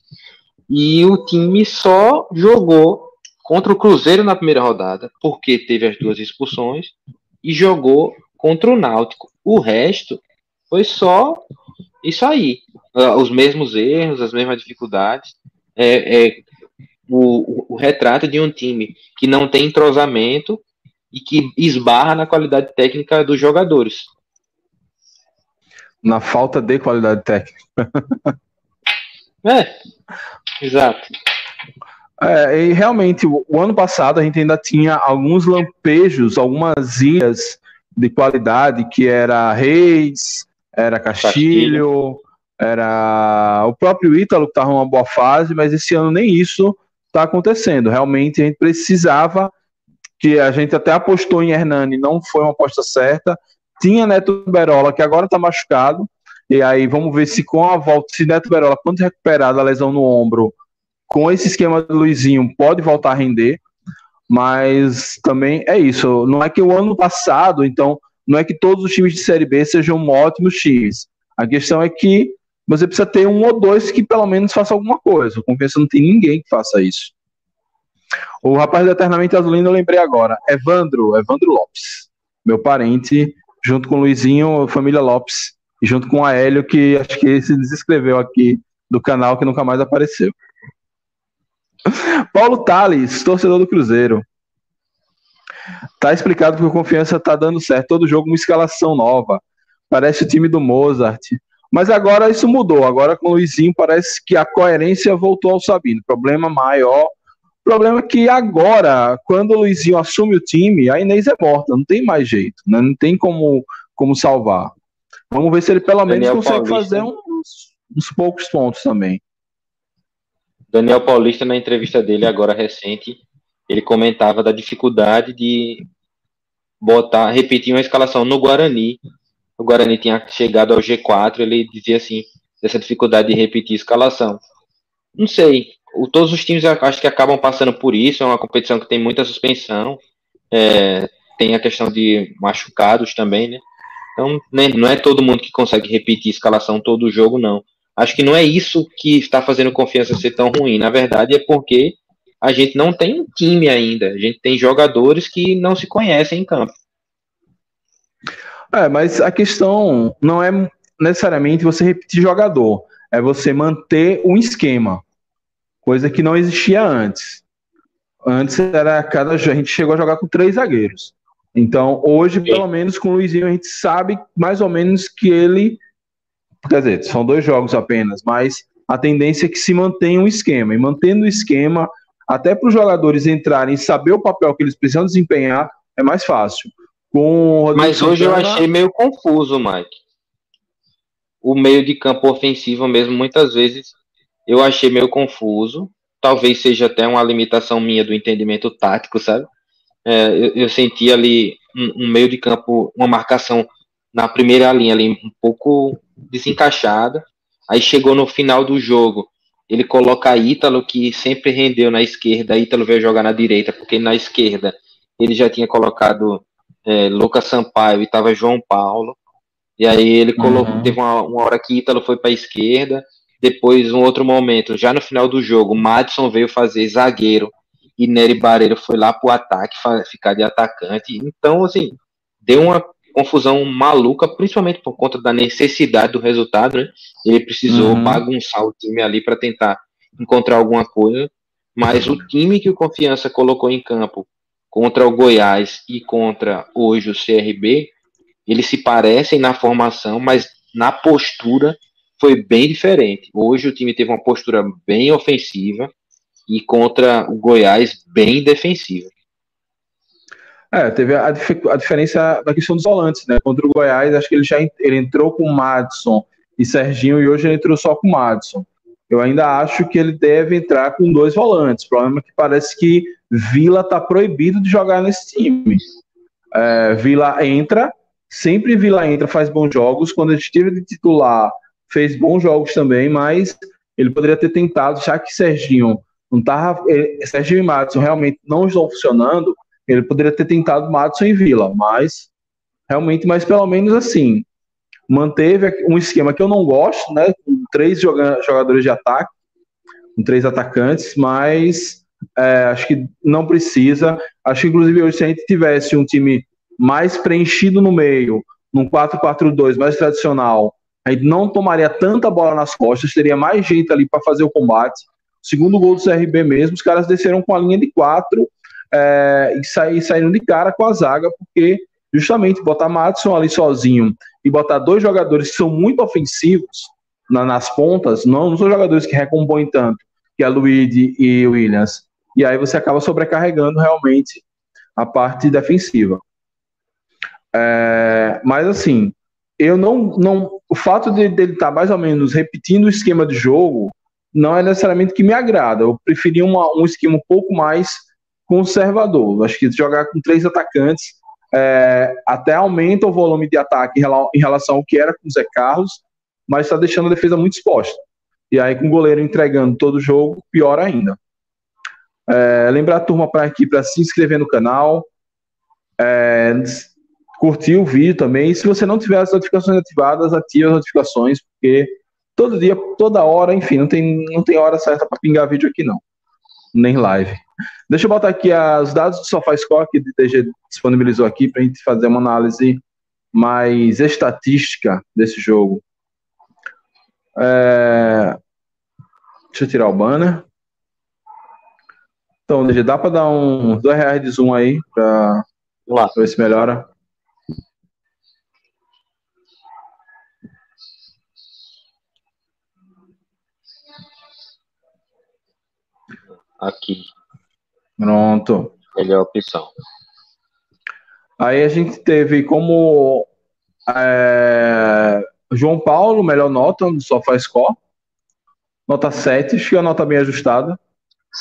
e o time só jogou contra o Cruzeiro na primeira rodada, porque teve as duas expulsões, e jogou contra o Náutico. O resto foi só isso aí. Uh, os mesmos erros, as mesmas dificuldades. É, é o, o, o, retrato de um time que não tem entrosamento e que esbarra na qualidade técnica dos jogadores. Na falta de qualidade técnica. é, exato. É, e realmente, o, o, ano passado a gente ainda tinha alguns lampejos, algumas ilhas de qualidade, que era Reis, era Castilho, Castilho. era o próprio Ítalo que estava numa boa fase, mas esse ano nem isso está acontecendo. Realmente a gente precisava, que a gente até apostou em Hernani, não foi uma aposta certa. Tinha Neto Berola, que agora está machucado, e aí vamos ver se com a volta, se Neto Berola, quando recuperar da lesão no ombro, com esse esquema do Luizinho, pode voltar a render, mas também é isso. Não é que o ano passado, então, não é que todos os times de Série B sejam ótimos times. A questão é que você precisa ter um ou dois que pelo menos faça alguma coisa. O Confiança não tem ninguém que faça isso. O rapaz do Eternamente Azulino eu lembrei agora. Evandro, Evandro Lopes. Meu parente, junto com o Luizinho, família Lopes, e junto com a Hélio, que acho que se desescreveu aqui do canal, que nunca mais apareceu. Paulo Tales, torcedor do Cruzeiro. Tá explicado porque o Confiança tá dando certo. Todo jogo uma escalação nova. Parece o time do Mozart. Mas agora isso mudou. Agora com o Luizinho parece que a coerência voltou ao Sabino. Problema maior. Problema é que agora, quando o Luizinho assume o time, a Inês é morta. Não tem mais jeito. Né? Não tem como, como salvar. Vamos ver se ele pelo menos Daniel consegue Paulista. fazer uns, uns poucos pontos também. Daniel Paulista, na entrevista dele agora recente, ele comentava da dificuldade de botar, repetir uma escalação no Guarani. O Guarani tinha chegado ao G4, ele dizia assim, dessa dificuldade de repetir escalação. Não sei, o, todos os times acho que acabam passando por isso, é uma competição que tem muita suspensão, é, tem a questão de machucados também, né? Então, né, não é todo mundo que consegue repetir escalação todo jogo, não. Acho que não é isso que está fazendo confiança ser tão ruim. Na verdade, é porque a gente não tem um time ainda. A gente tem jogadores que não se conhecem em campo. É, mas a questão não é necessariamente você repetir jogador, é você manter um esquema, coisa que não existia antes. Antes era cada a gente chegou a jogar com três zagueiros. Então, hoje, pelo menos com o Luizinho, a gente sabe mais ou menos que ele. Quer dizer, são dois jogos apenas, mas a tendência é que se mantenha um esquema. E mantendo o esquema, até para os jogadores entrarem e saber o papel que eles precisam desempenhar, é mais fácil. Com Mas hoje Santana... eu achei meio confuso, Mike. O meio de campo ofensivo mesmo, muitas vezes, eu achei meio confuso. Talvez seja até uma limitação minha do entendimento tático, sabe? É, eu, eu, senti ali um, um, meio de campo, uma marcação na primeira linha ali um pouco desencaixada. Aí chegou no final do jogo, ele coloca Ítalo, que sempre rendeu na esquerda, Ítalo veio jogar na direita, porque na esquerda ele já tinha colocado é, Lucas Sampaio e estava João Paulo. E aí ele colocou, uhum. teve uma, uma, hora que Ítalo foi para a esquerda, depois um outro momento, já no final do jogo, Madison veio fazer zagueiro e Nery Barreiro foi lá pro ataque, ficar de atacante. Então, assim, deu uma confusão maluca, principalmente por conta da necessidade do resultado, né? Ele precisou uhum. bagunçar o time ali para tentar encontrar alguma coisa, mas o time que o Confiança colocou em campo contra o Goiás e contra hoje o CRB, eles se parecem na formação, mas na postura foi bem diferente. Hoje o time teve uma postura bem ofensiva e contra o Goiás bem defensiva. É, teve a, a, diferença da questão dos volantes, né? Contra o Goiás, acho que ele já ele entrou com Madison e Serginho e hoje ele entrou só com Madison. Eu ainda acho que ele deve entrar com dois volantes. O problema é que parece que Vila está proibido de jogar nesse time. É, Vila entra, sempre Vila entra, faz bons jogos. Quando ele esteve de titular, fez bons jogos também, mas ele poderia ter tentado, já que Serginho não tava, Serginho e Madison realmente não estão funcionando, ele poderia ter tentado Madison e Vila, mas realmente, mas pelo menos assim, manteve um esquema que eu não gosto, né? Com três jogadores de ataque, com três atacantes, mas é, acho que não precisa. Acho que, inclusive, hoje, se a gente tivesse um time mais preenchido no meio, num 4-4-2 mais tradicional, a gente não tomaria tanta bola nas costas, teria mais gente ali para fazer o combate. Segundo gol do CRB mesmo, os caras desceram com a linha de quatro é, e sair, saíram de cara com a zaga, porque justamente botar Madison ali sozinho e botar dois jogadores que são muito ofensivos na, nas pontas, não, não são jogadores que recompõem tanto, que é Luigi e Williams. E aí você acaba sobrecarregando realmente a parte defensiva. É, mas assim, eu não, não. O fato de, dele estar tá mais ou menos repetindo o esquema de jogo não é necessariamente que me agrada. Eu preferia uma, um esquema um pouco mais conservador. Acho que jogar com três atacantes é, até aumenta o volume de ataque em relação ao que era com o Zé Carlos, mas está deixando a defesa muito exposta. E aí, com o goleiro entregando todo o jogo, pior ainda. É, lembrar a turma para aqui para se inscrever no canal, é, curtir o vídeo também. E se você não tiver as notificações ativadas, ative as notificações, porque todo dia, toda hora, enfim, não tem, não tem hora certa para pingar vídeo aqui, não. Nem live. Deixa eu botar aqui os dados do SofaScore que o DG disponibilizou aqui para a gente fazer uma análise mais estatística desse jogo. É... Deixa eu tirar o banner. Então, DG, dá para dar um dois reais de zoom aí para. Ver se melhora. Aqui. Pronto. Melhor opção. Aí a gente teve como é, João Paulo, melhor nota no SofaScore. Nota 7, acho que é uma nota bem ajustada.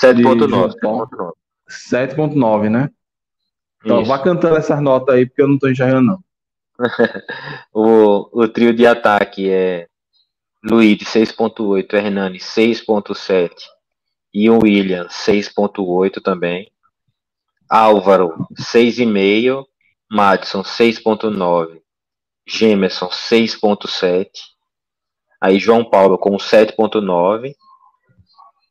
7.9. 7.9, né? Então Isso. vá cantando essas notas aí, porque eu não tô enxergando, não. o, o trio de ataque é Luiz 6.8, Hernani 6.7 e o William 6.8 também. Álvaro 6,5, Madison 6.9, Gemerson 6.7, aí João Paulo com 7.9,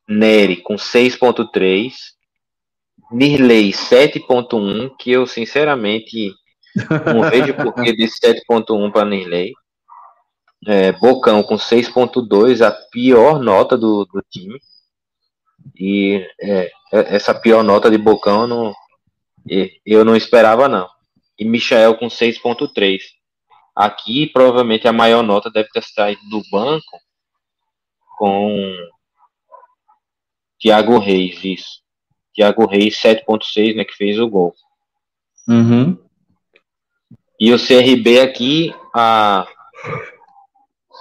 Nery com 6.3, Nirley 7.1, que eu sinceramente não vejo porquê de 7.1 para Nirley. É, Bocão com 6.2, a pior nota do, do time. E é, essa pior nota de Bocão não, eu não esperava, não. E Michael com 6.3. Aqui, provavelmente, a maior nota deve ter saído do banco com Thiago Reis, isso. Thiago Reis, 7.6, né, que fez o gol. Uhum. E o CRB aqui, a,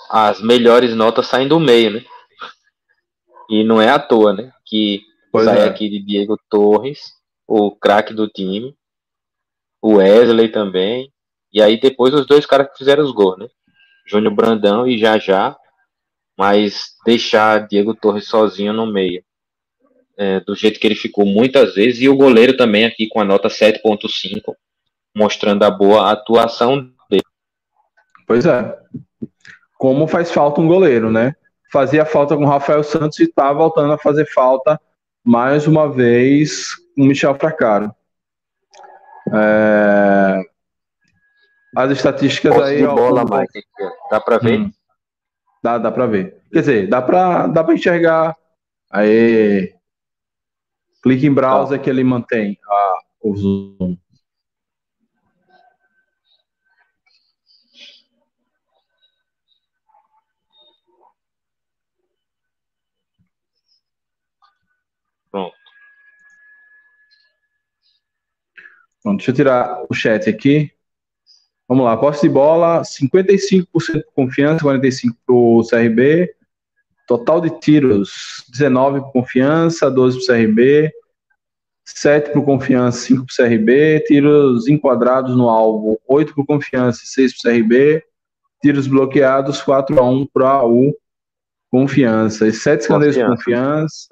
as melhores notas saem do meio, né? E não é à toa, né? Que pois sai é. aqui de Diego Torres, o craque do time, o Wesley também, e aí depois os dois caras que fizeram os gols, né? Júnior Brandão e Já Já, mas deixar Diego Torres sozinho no meio, é, do jeito que ele ficou muitas vezes, e o goleiro também aqui com a nota 7.5, mostrando a boa atuação dele. Pois é. Como faz falta um goleiro, né? Fazia falta com o Rafael Santos e tá voltando a fazer falta mais uma vez com o Michel Fracaro. É... As estatísticas Posse aí. De bola, ó, Mike. Dá para ver? Hum. Dá, dá para ver. Quer dizer, dá para dá pra enxergar. Aí. Clique em browser tá. que ele mantém a, o zoom. Pronto, deixa eu tirar o chat aqui. Vamos lá, posse de bola, 55% por confiança, 45% para o CRB. Total de tiros, 19 por confiança, 12 para o CRB. 7 por confiança, 5 para o CRB. Tiros enquadrados no alvo, 8 por confiança, 6 para o CRB. Tiros bloqueados, 4 a 1 para o Confiança. E 7 escandeios por confiança.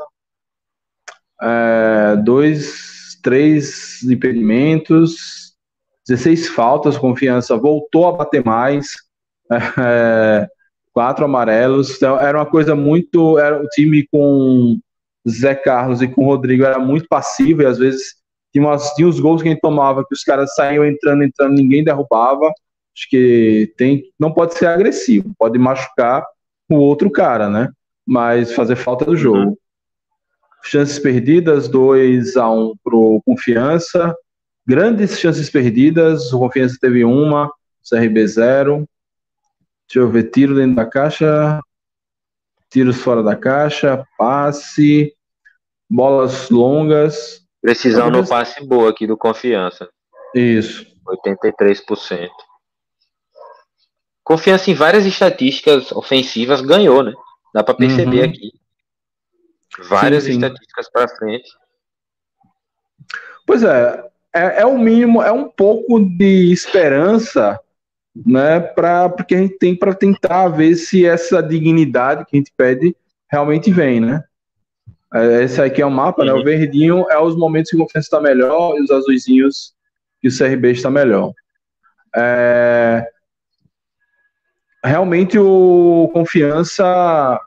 É, 2 três impedimentos, 16 faltas, confiança voltou a bater mais, é, quatro amarelos, então era uma coisa muito, era o time com Zé Carlos e com Rodrigo era muito passivo e às vezes tinha, umas, tinha os gols que a gente tomava que os caras saíam entrando, entrando, ninguém derrubava, acho que tem, não pode ser agressivo, pode machucar o outro cara, né? Mas fazer falta do jogo. Chances perdidas, 2 a 1 pro Confiança. Grandes chances perdidas, o Confiança teve uma, CRB 0. Deixa eu ver, tiro dentro da caixa, tiros fora da caixa, passe, bolas longas. Precisão no passe boa aqui do Confiança. Isso. 83%. Confiança em várias estatísticas ofensivas ganhou, né? Dá para perceber uhum. aqui. Várias sim, sim. estatísticas para frente. Pois é, é, é o mínimo, é um pouco de esperança, né, para porque a gente tem para tentar ver se essa dignidade que a gente pede realmente vem, né? É, esse aqui é o mapa, né? O verdinho é os momentos que o confiança está melhor e os azuizinhos que o CRB está melhor. É... Realmente o confiança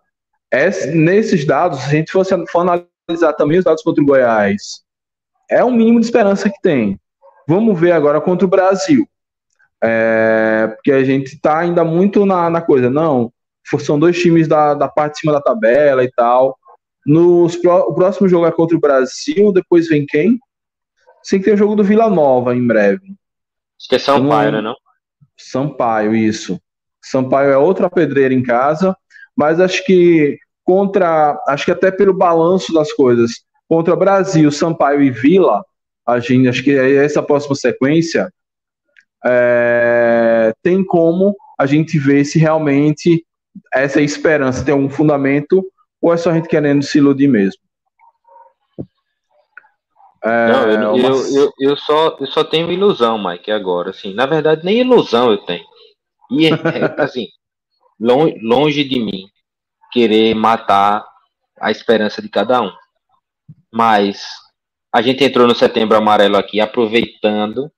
é, nesses dados, se a gente fosse for analisar também os dados contra o Goiás, é o mínimo de esperança que tem. Vamos ver agora contra o Brasil. É, porque a gente está ainda muito na, na, coisa, não, são dois times da, da parte de cima da tabela e tal. Nos, o próximo jogo é contra o Brasil, depois vem quem? Sei que tem o jogo do Vila Nova em breve. Acho que é Sampaio, não, né? Não? Sampaio, isso. Sampaio é outra pedreira em casa, mas acho que contra, acho que até pelo balanço das coisas, contra Brasil, Sampaio e Vila, a gente, acho que essa próxima sequência é, tem como a gente ver se realmente essa esperança tem algum fundamento ou é só a gente querendo se iludir mesmo. É, não, eu, uma... eu, eu, eu, só, eu só tenho ilusão, Mike, agora. Assim, na verdade, nem ilusão eu tenho. E, é assim, longe, de mim querer matar a esperança de cada um. Mas a gente entrou no setembro amarelo aqui, aproveitando,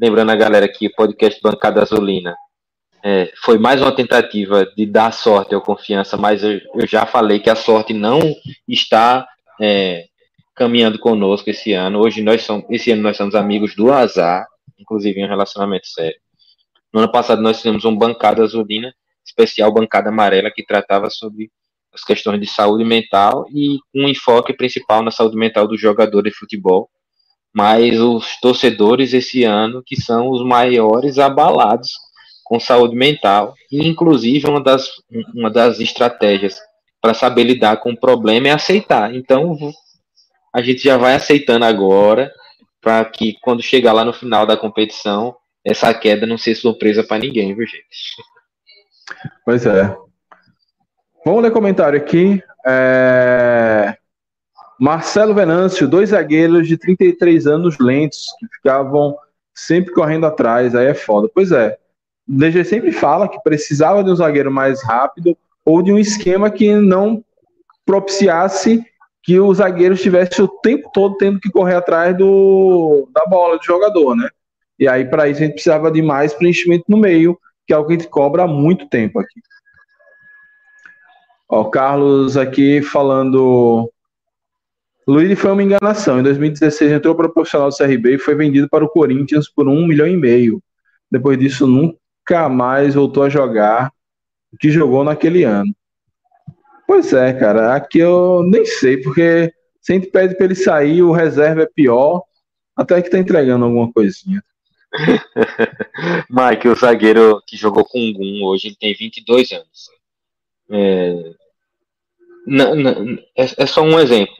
lembrando a galera que o podcast Bancada Azulina é, foi mais uma tentativa de dar sorte ou confiança, mas eu, eu já falei que a sorte não está é, caminhando conosco esse ano. Hoje nós somos, esse ano nós somos amigos do azar, inclusive em um relacionamento sério. No ano passado nós fizemos um bancada azulina, especial bancada amarela, que tratava sobre as questões de saúde mental e um enfoque principal na saúde mental do jogador de futebol. Mas os torcedores esse ano que são os maiores abalados com saúde mental, e inclusive uma das, uma das estratégias para saber lidar com o problema é aceitar. Então, a gente já vai aceitando agora, para que quando chegar lá no final da competição, essa queda não seja surpresa para ninguém, viu, gente? Pois é. Vamos ler comentário aqui. É... Marcelo Venâncio, dois zagueiros de 33 anos lentos, que ficavam sempre correndo atrás, aí é foda. Pois é. O DG sempre fala que precisava de um zagueiro mais rápido ou de um esquema que não propiciasse que o zagueiro estivesse o tempo todo tendo que correr atrás do, da bola do jogador, né? E aí, para isso, a gente precisava de mais preenchimento no meio, que é o que a gente cobra há muito tempo aqui. O Carlos aqui falando. Luiz foi uma enganação. Em 2016 entrou para o profissional do CRB e foi vendido para o Corinthians por um milhão e meio. Depois disso, nunca mais voltou a jogar o que jogou naquele ano. Pois é, cara. Aqui eu nem sei, porque se a gente pede para ele sair, o reserva é pior, até que tá entregando alguma coisinha. Mike, o zagueiro que jogou com o Gum hoje, ele tem 22 anos. É, não, não, é, é só um exemplo.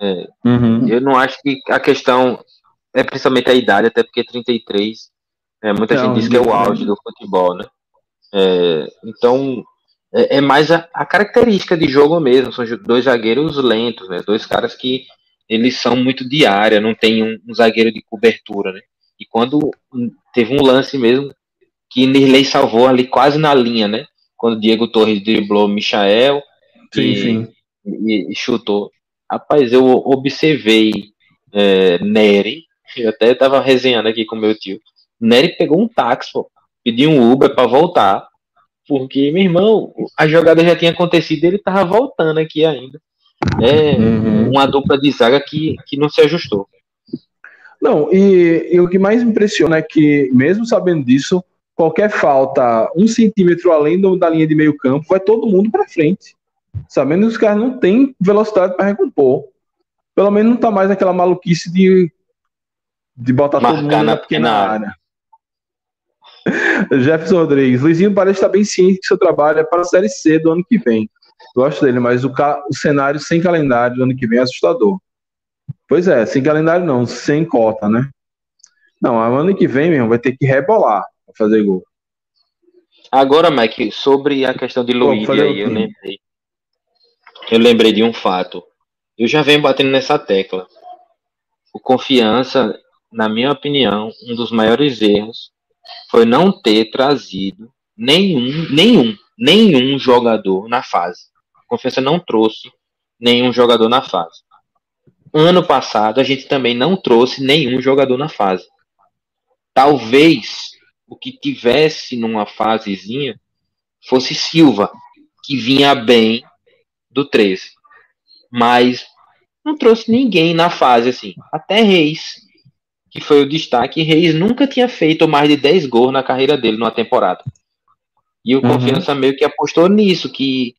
É, uhum. Eu não acho que a questão é principalmente a idade, até porque 33, é, muita não, gente diz que é o auge do futebol, né? É, então, é, é mais a, a, característica de jogo mesmo. São dois zagueiros lentos, né? Dois caras que eles são muito de área, não tem um, um zagueiro de cobertura, né? E quando teve um lance mesmo que Nirley salvou ali quase na linha, né? Quando Diego Torres driblou Michael sim, e, sim. E, chutou. Rapaz, eu observei é, Nery, eu até tava resenhando aqui com meu tio. Nery pegou um táxi, pô, pediu um Uber para voltar porque, meu irmão, a jogada já tinha acontecido e ele tava voltando aqui ainda. É uhum. uma dupla de zaga que, que não se ajustou. Não, e, e, o que mais impressiona é que, mesmo sabendo disso, qualquer falta um centímetro além do, da linha de meio campo, vai todo mundo para frente. Sabendo que os caras não têm velocidade para recompor. Pelo menos não tá mais aquela maluquice de, de botar Marcar todo mundo na pequena área. Jefferson Rodrigues. Luizinho parece estar bem ciente que seu trabalho é para a Série C do ano que vem. Gosto dele, mas o, o cenário sem calendário do ano que vem é assustador. Pois é, sem calendário não, sem cota, né? Não, ano que vem, mesmo, vai ter que rebolar para fazer gol. Agora, Mike, sobre a questão de Luiz aí, eu lembrei. Eu lembrei de um fato. Eu já venho batendo nessa tecla. O confiança, na minha opinião, um dos maiores erros foi não ter trazido nenhum, nenhum, nenhum jogador na fase. A Confiança não trouxe nenhum jogador na fase. Ano passado a gente também não trouxe nenhum jogador na fase. Talvez o que tivesse numa fasezinha fosse Silva, que vinha bem do 13. Mas não trouxe ninguém na fase assim. Até Reis, que foi o destaque. Reis nunca tinha feito mais de 10 gols na carreira dele numa temporada. E o uhum. Confiança meio que apostou nisso, que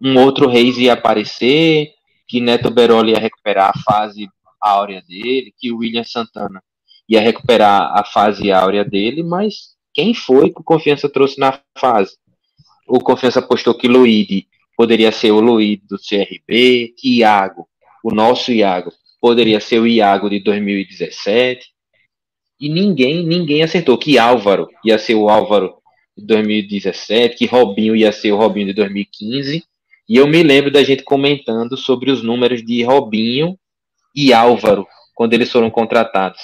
um outro Reis ia aparecer, que Neto Beroli ia recuperar a fase áurea dele, que o William Santana ia recuperar a fase áurea dele, mas quem foi que o Confiança trouxe na fase? O Confiança apostou que Luíde poderia ser o Luíde do CRB, que Iago, o nosso Iago, poderia ser o Iago de 2017. E ninguém, ninguém acertou que Álvaro ia ser o Álvaro de 2017, que Robinho ia ser o Robinho de 2015. E eu me lembro da gente comentando sobre os números de Robinho e Álvaro quando eles foram contratados.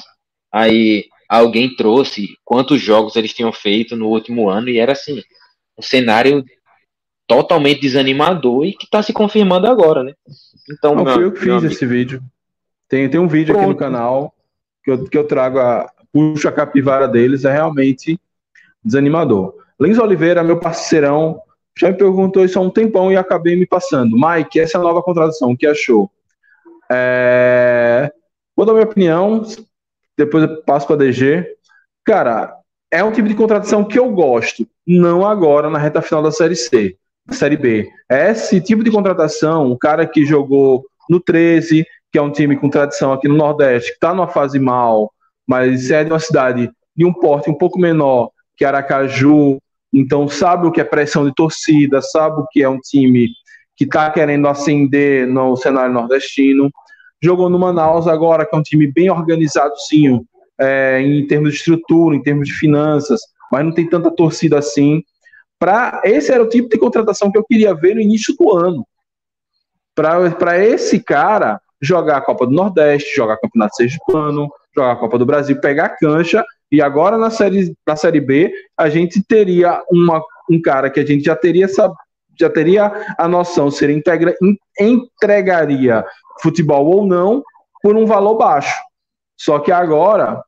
Aí alguém trouxe quantos jogos eles tinham feito no último ano e era assim, um cenário totalmente desanimador e que está se confirmando agora, né? Então, Não, meu, fui eu que fiz amigo. esse vídeo. Tem, tem um vídeo Pronto. aqui no canal que eu, que eu trago a puxo a capivara deles, é realmente desanimador. Lins Oliveira, meu parceirão, já me perguntou isso há um tempão e acabei me passando. Mike, essa é a nova contratação, o que achou? É... Vou dar minha opinião, depois eu passo para DG. Cara, é um tipo de contratação que eu gosto, não agora na reta final da Série C, Série B. É esse tipo de contratação, o cara que jogou no 13, que é um time com tradição aqui no Nordeste, que está numa fase mal, mas é de uma cidade de um porte um pouco menor que Aracaju, então sabe o que é pressão de torcida, sabe o que é um time que está querendo ascender no cenário nordestino. Jogou no Manaus agora, que é um time bem organizado, sim, é, em termos de estrutura, em termos de finanças, mas não tem tanta torcida assim. Pra, esse era o tipo de contratação que eu queria ver no início do ano. Para esse cara jogar a Copa do Nordeste, jogar Campeonato Sergipano, jogar a Copa do Brasil, pegar a cancha e agora na série, na série B, a gente teria uma, um cara que a gente já teria já teria a noção se ele integra, entregaria futebol ou não por um valor baixo. Só que agora,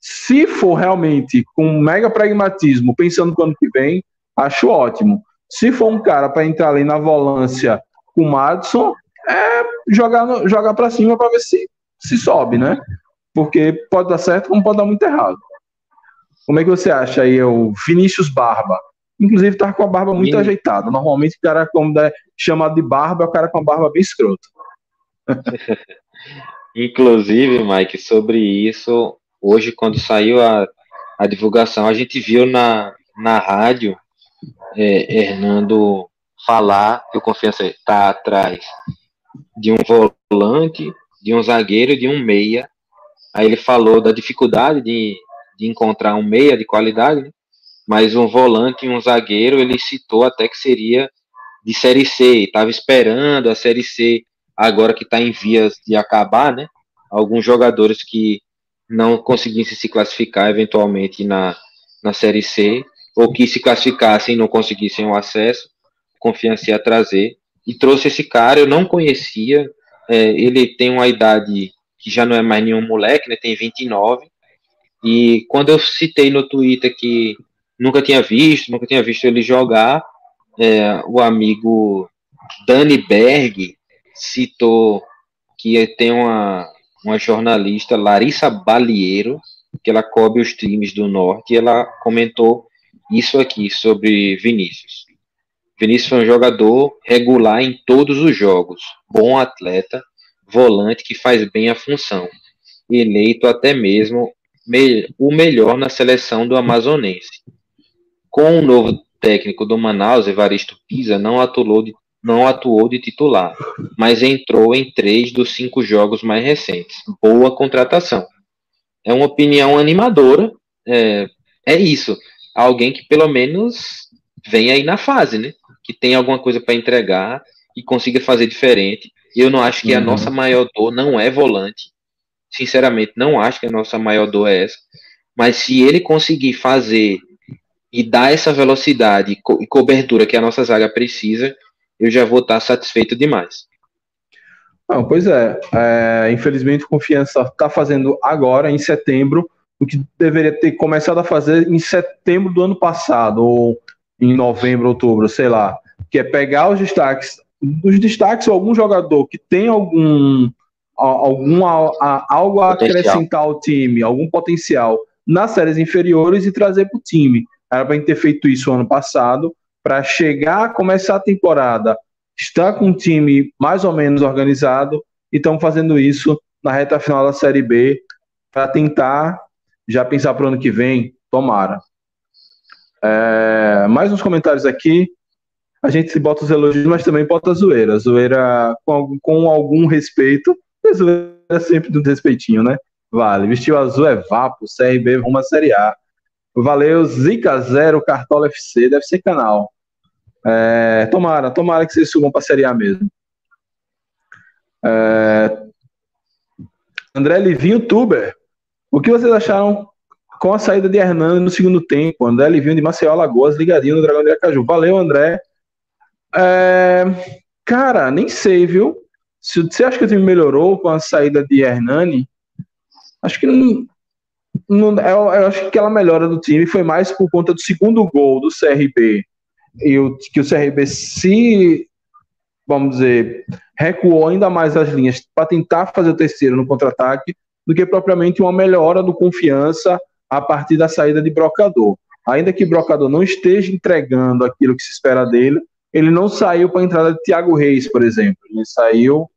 se for realmente com mega pragmatismo, pensando no ano que vem, acho ótimo. Se for um cara para entrar ali na volância com o Madison, é jogar, jogar para cima para ver se, se sobe, né? Porque pode dar certo, como pode dar muito errado. Como é que você acha aí o Vinícius Barba? Inclusive tá com a barba muito ajeitada. Normalmente o cara como é chamado de barba é o cara com a barba bem escrota. Inclusive, Mike, sobre isso, hoje quando saiu a, a divulgação, a gente viu na, na rádio é, Hernando falar que o Confiança está atrás de um volante, de um zagueiro de um meia. Aí ele falou da dificuldade de de encontrar um meia de qualidade, né? mas um volante e um zagueiro ele citou até que seria de Série C, estava esperando a Série C, agora que está em vias de acabar, né? Alguns jogadores que não conseguissem se classificar eventualmente na, na Série C, ou que se classificassem e não conseguissem o acesso, confiança ia trazer, e trouxe esse cara, eu não conhecia, é, ele tem uma idade que já não é mais nenhum moleque, né? Tem 29, e quando eu citei no Twitter que nunca tinha visto, nunca tinha visto ele jogar, é, o amigo Dani Berg citou que tem uma, uma jornalista, Larissa Balieiro, que ela cobre os times do Norte, e ela comentou isso aqui sobre Vinícius. Vinícius foi um jogador regular em todos os jogos, bom atleta, volante que faz bem a função, eleito até mesmo me, o melhor na seleção do amazonense. Com o novo técnico do Manaus, Evaristo Pisa, não atuou de, não atuou de titular, mas entrou em três dos cinco jogos mais recentes. Boa contratação. É uma opinião animadora. É, é isso. Alguém que pelo menos vem aí na fase, né? Que tem alguma coisa para entregar e consiga fazer diferente. Eu não acho que uhum. a nossa maior dor não é volante sinceramente, não acho que a nossa maior dor é essa. Mas se ele conseguir fazer e dar essa velocidade e cobertura que a nossa zaga precisa, eu já vou estar satisfeito demais. Não, pois é, é infelizmente o Confiança está fazendo agora, em setembro, o que deveria ter começado a fazer em setembro do ano passado, ou em novembro, outubro, sei lá, que é pegar os destaques, os destaques algum jogador que tem algum algum, algo a acrescentar ao time, algum potencial nas séries inferiores e trazer para o time. Era para gente ter feito isso ano passado, para chegar, começar a temporada, estar com um time mais ou menos organizado e estamos fazendo isso na reta final da Série B para tentar já pensar para o ano que vem, tomara. É, mais uns comentários aqui. A gente bota os elogios, mas também bota a zoeira. Zoeira com, com algum respeito. Zoeira é sempre do respeitinho, né? Vale. Vestiu azul é Vapo, CRB uma Série A. Valeu, Zica Zero, Cartola FC, deve ser canal. É, tomara, tomara que vocês subam para a Série A mesmo. É, André Livinho, Tuber. O que vocês acharam com a saída de Hernando no segundo tempo? André Livinho de Maceió, Lagoas, ligadinho no Dragão de Acaju. Valeu, André. É, cara, nem sei, viu? Se você acha que o time melhorou com a saída de Hernani, acho que não, não eu, eu, acho que aquela melhora do time foi mais por conta do segundo gol do CRB e o, que o CRB se vamos dizer recuou ainda mais as linhas para tentar fazer o terceiro no contra-ataque do que propriamente uma melhora do confiança a partir da saída de Brocador. Ainda que Brocador não esteja entregando aquilo que se espera dele, ele não saiu para a entrada de Thiago Reis, por exemplo. Ele saiu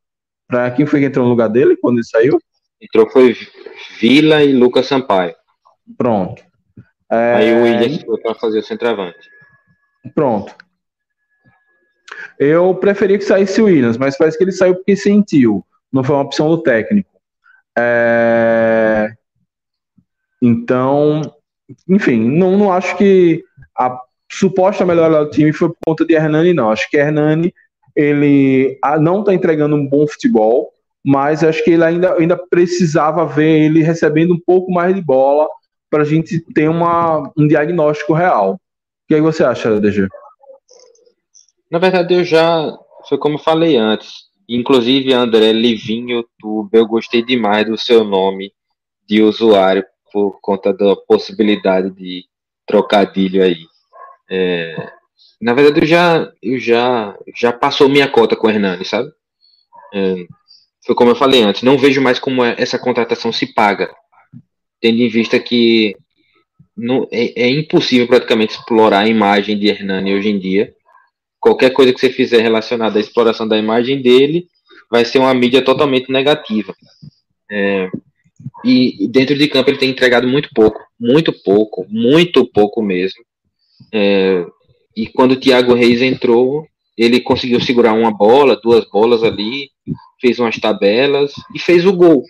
para quem foi que entrou no lugar dele quando ele saiu? Entrou foi Vila e Lucas Sampaio. Pronto. É... Aí o Williams foi para fazer o centroavante. Pronto. Eu preferia que saísse o Williams, mas parece que ele saiu porque sentiu. Não foi uma opção do técnico. É... Então, enfim, não, não acho que a suposta melhora do time foi por conta de Hernani, não. Acho que Hernani ele ah, não está entregando um bom futebol, mas acho que ele ainda, ainda precisava ver ele recebendo um pouco mais de bola para a gente ter uma, um diagnóstico real. O que, é que você acha, DG? Na verdade, eu já. Foi como eu falei antes. Inclusive, André Livinho YouTube, eu gostei demais do seu nome de usuário por conta da possibilidade de trocadilho aí. É, na verdade, eu já, eu já, já passou minha cota com o Hernani, sabe? É, foi como eu falei antes, não vejo mais como é, essa contratação se paga, tendo em vista que não, é, é impossível praticamente explorar a imagem de Hernani hoje em dia. Qualquer coisa que você fizer relacionada à exploração da imagem dele vai ser uma mídia totalmente negativa. É, e dentro de campo ele tem entregado muito pouco, muito pouco, muito pouco mesmo. É, e quando o Thiago Reis entrou, ele conseguiu segurar uma bola, duas bolas ali, fez umas tabelas e fez o gol.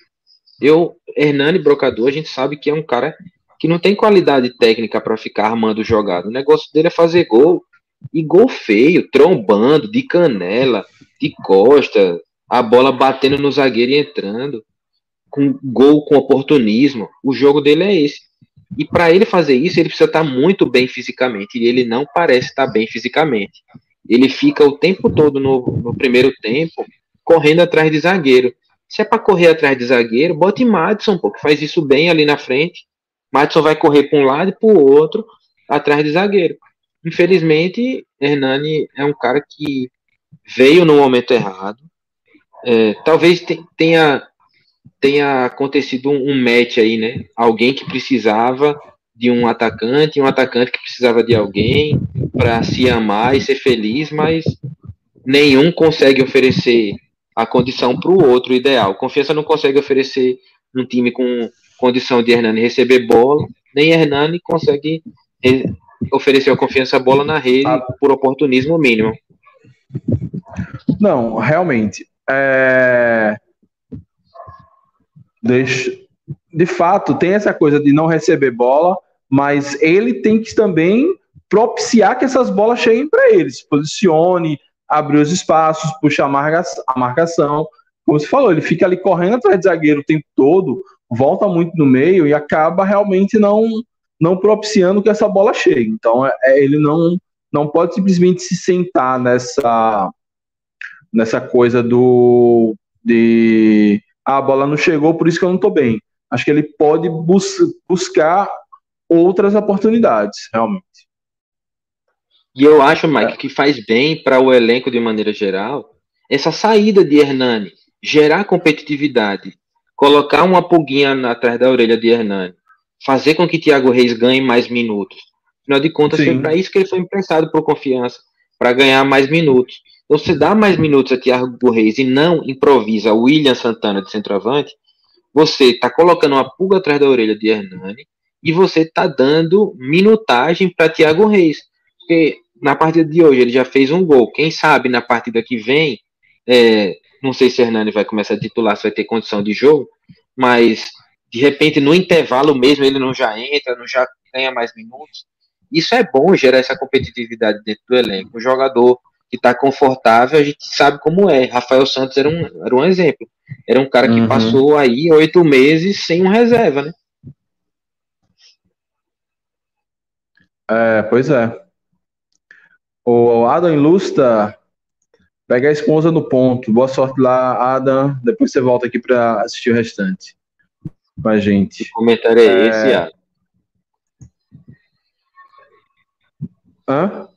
Eu, Hernani Brocador, a gente sabe que é um cara que não tem qualidade técnica para ficar armando jogada. O negócio dele é fazer gol. E gol feio, trombando, de canela, de costa, a bola batendo no zagueiro e entrando. Com gol com oportunismo. O jogo dele é esse. E para ele fazer isso, ele precisa estar tá muito bem fisicamente. E ele não parece estar bem fisicamente. Ele fica o tempo todo no, no primeiro tempo correndo atrás de zagueiro. Se é para correr atrás de zagueiro, bote Madison, pô, que faz isso bem ali na frente. Madison vai correr para um lado e para o outro atrás de zagueiro. Infelizmente, Hernani é um cara que veio no momento errado. É, talvez tenha tenha acontecido um, um match aí, né? Alguém que precisava de um atacante, um atacante que precisava de alguém para se amar e ser feliz, mas nenhum consegue oferecer a condição para o outro ideal. Confiança não consegue oferecer um time com condição de Hernani receber bola, nem Hernani consegue oferecer a confiança a bola na rede por oportunismo mínimo. Não, realmente. É... De fato, tem essa coisa de não receber bola, mas ele tem que também propiciar que essas bolas cheguem para ele, se posicione, abrir os espaços, puxar a marcação. Como você falou, ele fica ali correndo atrás de zagueiro o tempo todo, volta muito no meio e acaba realmente não não propiciando que essa bola chegue. Então, é, é ele não não pode simplesmente se sentar nessa nessa coisa do de ah, a bola não chegou, por isso que eu não estou bem. Acho que ele pode bus buscar outras oportunidades, realmente. E eu acho, Mike, é. que faz bem para o elenco de maneira geral essa saída de Hernani, gerar competitividade, colocar uma pulguinha atrás da orelha de Hernani, fazer com que Thiago Reis ganhe mais minutos. Afinal de contas, Sim. foi para isso que ele foi emprestado por confiança, para ganhar mais minutos. Se dá mais minutos a Thiago Reis e não improvisa William Santana de centroavante, você está colocando uma pulga atrás da orelha de Hernani e você está dando minutagem para Thiago Reis. Porque na partida de hoje ele já fez um gol. Quem sabe na partida que vem, é, não sei se Hernani vai começar a titular, se vai ter condição de jogo, mas de repente no intervalo mesmo ele não já entra, não já ganha mais minutos. Isso é bom gerar essa competitividade dentro do elenco. O jogador que está confortável, a gente sabe como é. Rafael Santos era um, era um exemplo. Era um cara que uhum. passou aí oito meses sem um reserva, né? É, pois é. O Adam Ilustra pega a esposa no ponto. Boa sorte lá, Adam. Depois você volta aqui para assistir o restante com a gente. Que comentário é, é... esse, Adam? Hã?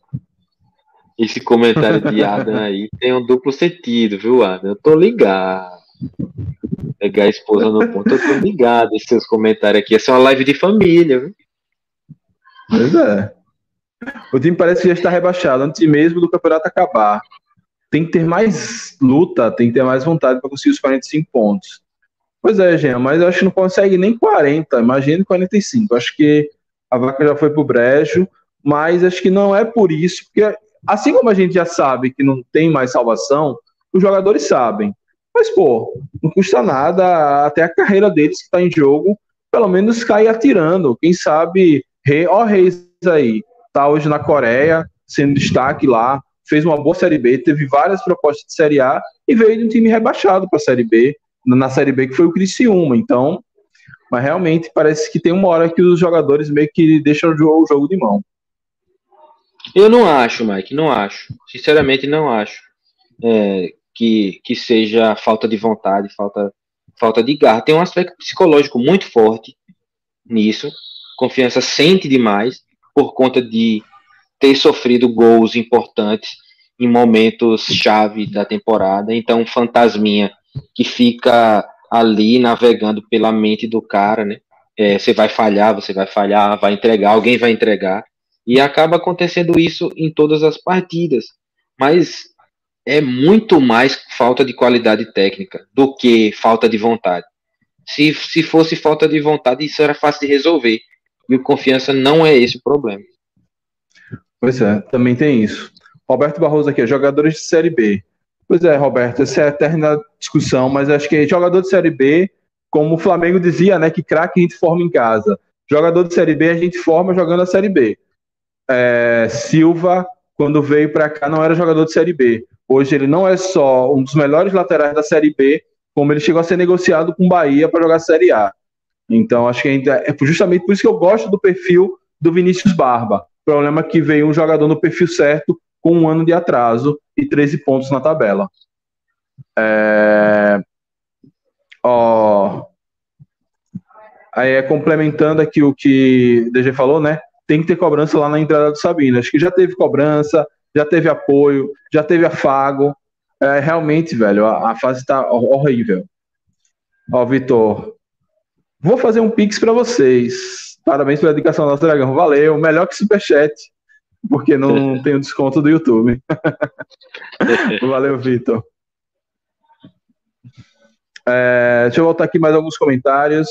Esse comentário de Adam aí tem um duplo sentido, viu, Adam? Eu tô ligado. Pegar a esposa no ponto, eu tô ligado. Esses seus comentários aqui. Essa é uma live de família, viu? Pois é. O time parece que já está rebaixado antes mesmo do campeonato acabar. Tem que ter mais luta, tem que ter mais vontade para conseguir os 45 pontos. Pois é, Jean, mas eu acho que não consegue nem 40, imagine 45. Acho que a vaca já foi pro brejo, mas acho que não é por isso, porque assim como a gente já sabe que não tem mais salvação, os jogadores sabem. Mas, pô, não custa nada até a carreira deles que está em jogo, pelo menos cair atirando. Quem sabe, rei, ó, Reis aí, tá hoje na Coreia, sendo destaque lá, fez uma boa Série B, teve várias propostas de Série A e veio de um time rebaixado para a Série B, na Série B que foi o Criciúma. Então, mas realmente parece que tem uma hora que os jogadores meio que deixam o jogo de mão. Eu não acho, Mike, não acho. Sinceramente, não acho é, que, que seja falta de vontade, falta, falta de garra. Tem um aspecto psicológico muito forte nisso. Confiança sente demais por conta de ter sofrido gols importantes em momentos chave da temporada. Então, fantasminha que fica ali navegando pela mente do cara, né? É, você vai falhar, você vai falhar, vai entregar, alguém vai entregar. E acaba acontecendo isso em todas as partidas. Mas é muito mais falta de qualidade técnica do que falta de vontade. Se, se fosse falta de vontade, isso era fácil de resolver. E o confiança não é esse o problema. Pois é, também tem isso. Roberto Barroso aqui, jogadores de Série B. Pois é, Roberto, essa é a eterna discussão, mas acho que jogador de Série B, como o Flamengo dizia, né, que craque a gente forma em casa. Jogador de Série B a gente forma jogando a Série B é, Silva, quando veio para cá, não era jogador de Série B. Hoje ele não é só um dos melhores laterais da Série B, como ele chegou a ser negociado com o Bahia para jogar Série A. Então, acho que ainda é justamente por isso que eu gosto do perfil do Vinícius Barba. O problema é que veio um jogador no perfil certo, com um ano de atraso e 13 pontos na tabela. É... Ó... Aí é complementando aqui o que o DG falou, né? Tem que ter cobrança lá na entrada do Sabino. Acho que já teve cobrança, já teve apoio, já teve afago. É, realmente, velho, a, a fase tá horrível. Ó, Vitor, vou fazer um pix para vocês. Parabéns pela dedicação do nosso dragão. Valeu, melhor que superchat, porque não tem o desconto do YouTube. Valeu, Vitor. É, deixa eu voltar aqui mais alguns comentários.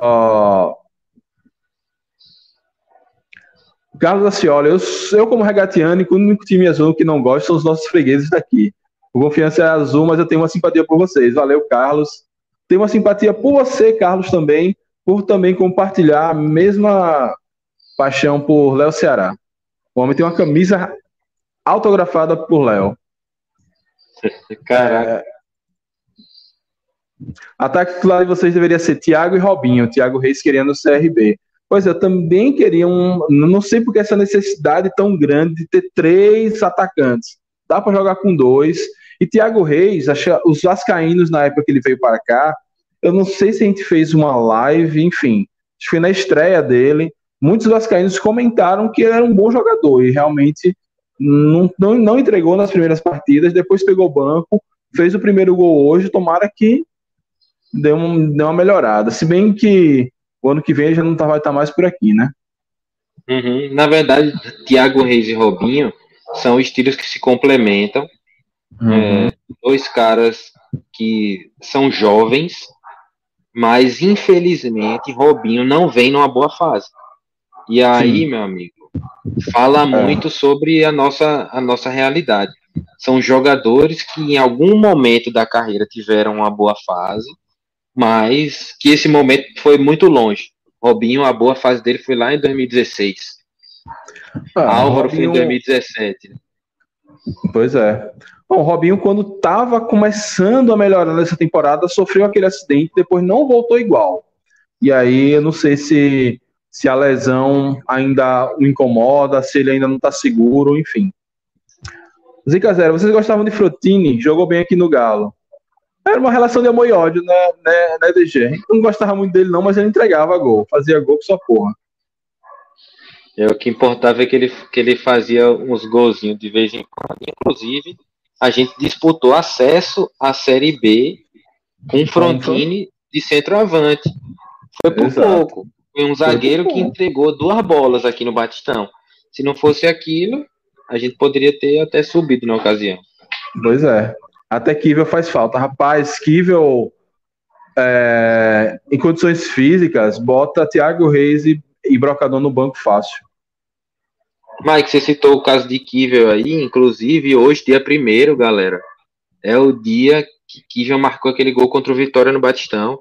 Ó, Carlos Acioli, eu, eu como regatiano, o único time azul que não gosto são os nossos fregueses daqui. O Confiança é azul, mas eu tenho uma simpatia por vocês. Valeu, Carlos. Tenho uma simpatia por você, Carlos, também, por também compartilhar a mesma paixão por Léo Ceará. O homem tem uma camisa autografada por Léo. Caraca. É... Ataque titular de vocês deveria ser Thiago e Robinho. Thiago Reis querendo o CRB. Pois eu também queria um. Não sei porque essa necessidade tão grande de ter três atacantes. Dá para jogar com dois. E Thiago Reis, os Vascaínos, na época que ele veio para cá, eu não sei se a gente fez uma live, enfim. Acho que foi na estreia dele. Muitos Vascaínos comentaram que ele era um bom jogador e realmente não, não, não entregou nas primeiras partidas. Depois pegou o banco, fez o primeiro gol hoje. Tomara que deu, um, deu uma melhorada. Se bem que o ano que vem já não tá, vai estar tá mais por aqui, né? Uhum. Na verdade, Thiago Reis e Robinho são estilos que se complementam. Uhum. É, dois caras que são jovens, mas infelizmente Robinho não vem numa boa fase. E aí, Sim. meu amigo, fala é. muito sobre a nossa, a nossa realidade. São jogadores que em algum momento da carreira tiveram uma boa fase, mas que esse momento foi muito longe. Robinho, a boa fase dele foi lá em 2016. Ah, Álvaro Robinho... foi em 2017. Pois é. Bom, o Robinho, quando estava começando a melhorar nessa temporada, sofreu aquele acidente, depois não voltou igual. E aí, eu não sei se, se a lesão ainda o incomoda, se ele ainda não está seguro, enfim. Zica Zero, vocês gostavam de Frotini? Jogou bem aqui no Galo. Era uma relação de amor e ódio, né, né, né DG? A gente não gostava muito dele, não, mas ele entregava gol, fazia gol com sua porra. É, o que importava é que ele, que ele fazia uns golzinhos de vez em quando. Inclusive, a gente disputou acesso à Série B com Frontini de centroavante. Foi por Exato. pouco. Foi um zagueiro Foi que entregou duas bolas aqui no Batistão. Se não fosse aquilo, a gente poderia ter até subido na ocasião. Pois é. Até Kivel faz falta. Rapaz, Kivel, é, em condições físicas, bota Thiago Reis e, e Brocador no banco fácil. Mike, você citou o caso de Kivel aí, inclusive hoje, dia primeiro, galera, é o dia que Kivel marcou aquele gol contra o Vitória no Batistão.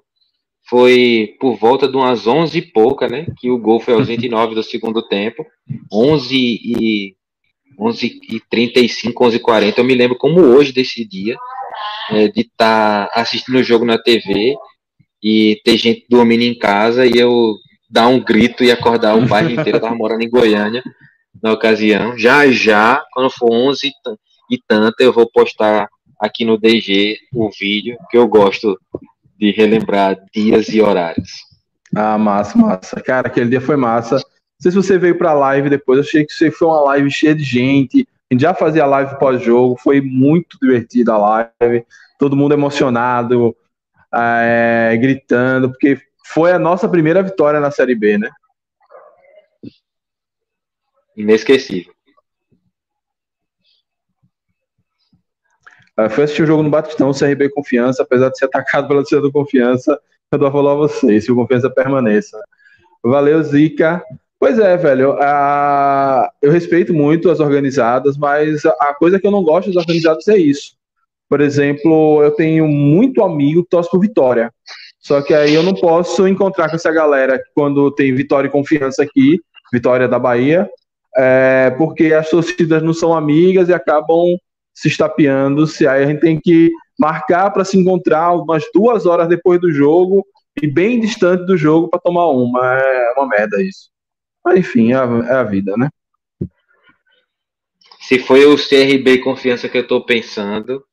Foi por volta de umas 11 e pouca, né? Que o gol foi aos 29 do segundo tempo. 11 e 11 e 35, 11 e 40. Eu me lembro como hoje desse dia, é, de estar tá assistindo o jogo na TV e ter gente dormindo em casa e eu dar um grito e acordar o bairro inteiro. Eu tava morando em Goiânia na ocasião. Já já, quando for 11 e tanto, eu vou postar aqui no DG o vídeo, que eu gosto de relembrar dias e horários. Ah, massa, massa. Cara, aquele dia foi massa sei se você veio para a live depois, eu achei que você foi uma live cheia de gente. A gente já fazia live pós-jogo, foi muito divertida a live, todo mundo emocionado, é, gritando, porque foi a nossa primeira vitória na Série B, né? Inesquecível. Eu fui assistir o jogo no Batistão, CRB Confiança, apesar de ser atacado pela torcida do Confiança, eu dou a falar a vocês, se o Confiança permaneça. Valeu, Zica. Pois é, velho. eu respeito muito as organizadas, mas a coisa que eu não gosto das organizadas é isso. Por exemplo, eu tenho muito amigo que torce por Vitória. Só que aí eu não posso encontrar com essa galera quando tem Vitória e Confiança aqui, Vitória da Bahia, é, porque as torcidas não são amigas e acabam se estapeando. Se aí a gente tem que marcar para se encontrar umas duas horas depois do jogo e bem distante do jogo para tomar uma. É uma merda isso. Mas enfim, é a, é a vida, né? Se foi o CRB Confiança que eu estou pensando,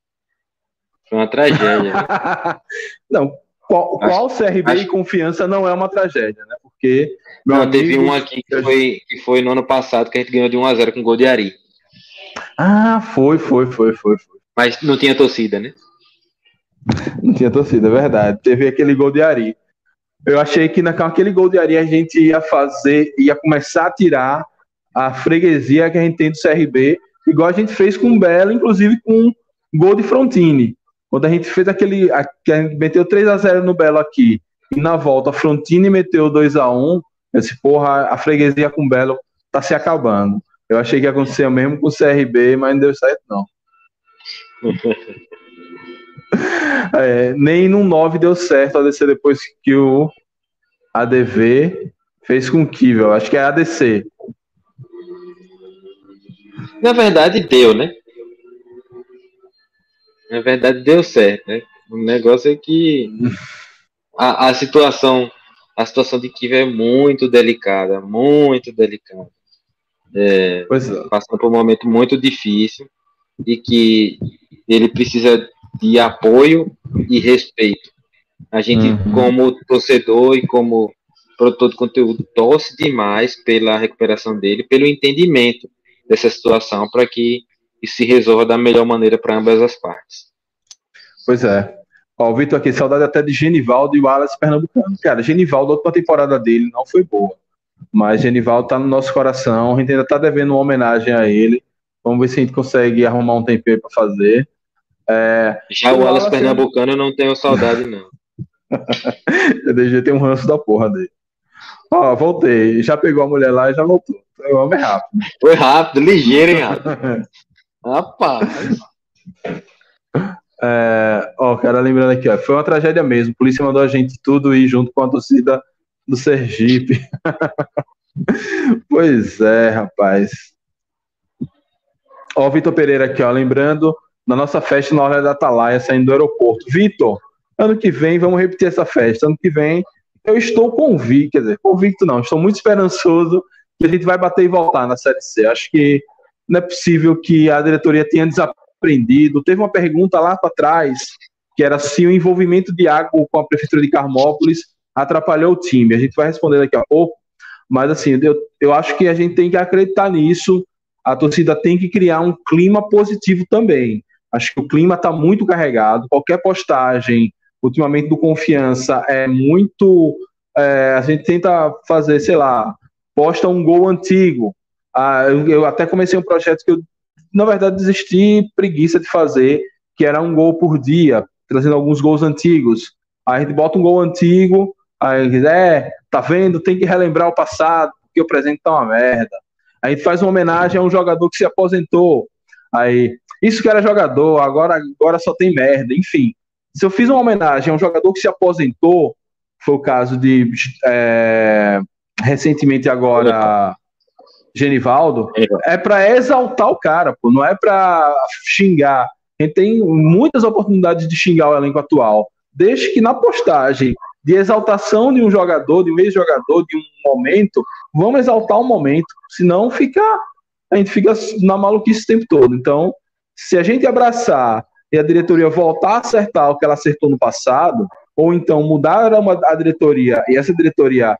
foi uma tragédia. não, qual, acho, qual CRB acho... e Confiança não é uma tragédia, né? Porque. Não, amigo, teve um aqui que foi, que foi no ano passado que a gente ganhou de 1x0 com gol de Ari. Ah, foi, foi, foi, foi, foi. Mas não tinha torcida, né? Não tinha torcida, é verdade. Teve aquele gol de Ari. Eu achei que naquele gol de areia a gente ia fazer, ia começar a tirar a freguesia que a gente tem do CRB, igual a gente fez com o Bela, inclusive com gol de Frontini. Quando a gente fez aquele. A, a gente meteu 3 a 0 no Belo aqui, e na volta Frontini meteu 2 a 1 eu disse, porra, a freguesia com o Belo tá se acabando. Eu achei que ia acontecer mesmo com o CRB, mas não deu certo, não. É, nem no 9 deu certo a DC depois que o ADV fez com que, eu acho que é ADC. Na verdade deu, né? Na verdade deu certo, né? O negócio é que a, a situação a situação de Kiva é muito delicada, muito delicada. É, é. Passando por um momento muito difícil e que ele precisa de apoio e respeito. A gente, uhum. como torcedor e como produtor de conteúdo, torce demais pela recuperação dele, pelo entendimento dessa situação, para que isso se resolva da melhor maneira para ambas as partes. Pois é. Ó, o Vitor aqui, saudade até de Genivaldo e Wallace Pernambucano. Cara, Genivaldo, a última temporada dele não foi boa. Mas Genivaldo tá no nosso coração, a gente ainda tá devendo uma homenagem a ele. Vamos ver se a gente consegue arrumar um tempero para fazer. É, Já o Wallace Pernambucano eu não tenho saudade, não. o DG tem um ranço da porra dele. Ó, voltei. Já pegou a mulher lá e já voltou. O homem é rápido. Foi rápido, ligeiro, hein, rápido. Rapaz. É, ó, cara, lembrando aqui, ó, foi uma tragédia mesmo. A polícia mandou a gente tudo ir junto com a torcida do Sergipe. pois é, rapaz. Ó, o Vitor Pereira aqui, ó, lembrando na nossa festa na hora da Atalaia, saindo do aeroporto. Vitor, ano que vem vamos repetir essa festa. Ano que vem eu estou convicto, quer dizer, convicto não, estou muito esperançoso que a gente vai bater e voltar na Série C. Acho que não é possível que a diretoria tenha desaprendido. Teve uma pergunta lá para trás, que era se o envolvimento de água com a Prefeitura de Carmópolis atrapalhou o time. A gente vai responder daqui a pouco, mas assim, eu, eu acho que a gente tem que acreditar nisso. A torcida tem que criar um clima positivo também. Acho que o clima está muito carregado. Qualquer postagem, ultimamente, do Confiança é muito. É, a gente tenta fazer, sei lá, posta um gol antigo. Ah, eu, eu, até comecei um projeto que eu, na verdade, desisti preguiça de fazer, que era um gol por dia, trazendo alguns gols antigos. Aí a gente bota um gol antigo, aí é, tá vendo? Tem que relembrar o passado, porque o presente tá uma merda. A gente faz uma homenagem a um jogador que se aposentou. Aí, isso que era jogador, agora, agora só tem merda, enfim. Se eu fiz uma homenagem a um jogador que se aposentou, foi o caso de é, recentemente agora Genivaldo, é para exaltar o cara, pô, não é para xingar. A gente tem muitas oportunidades de xingar o elenco atual, desde que na postagem de exaltação de um jogador, de um ex-jogador, de um momento, vamos exaltar um momento, senão fica a gente fica na maluquice o tempo todo. Então, se a gente abraçar e a diretoria voltar a acertar o que ela acertou no passado, ou então mudar a diretoria e essa diretoria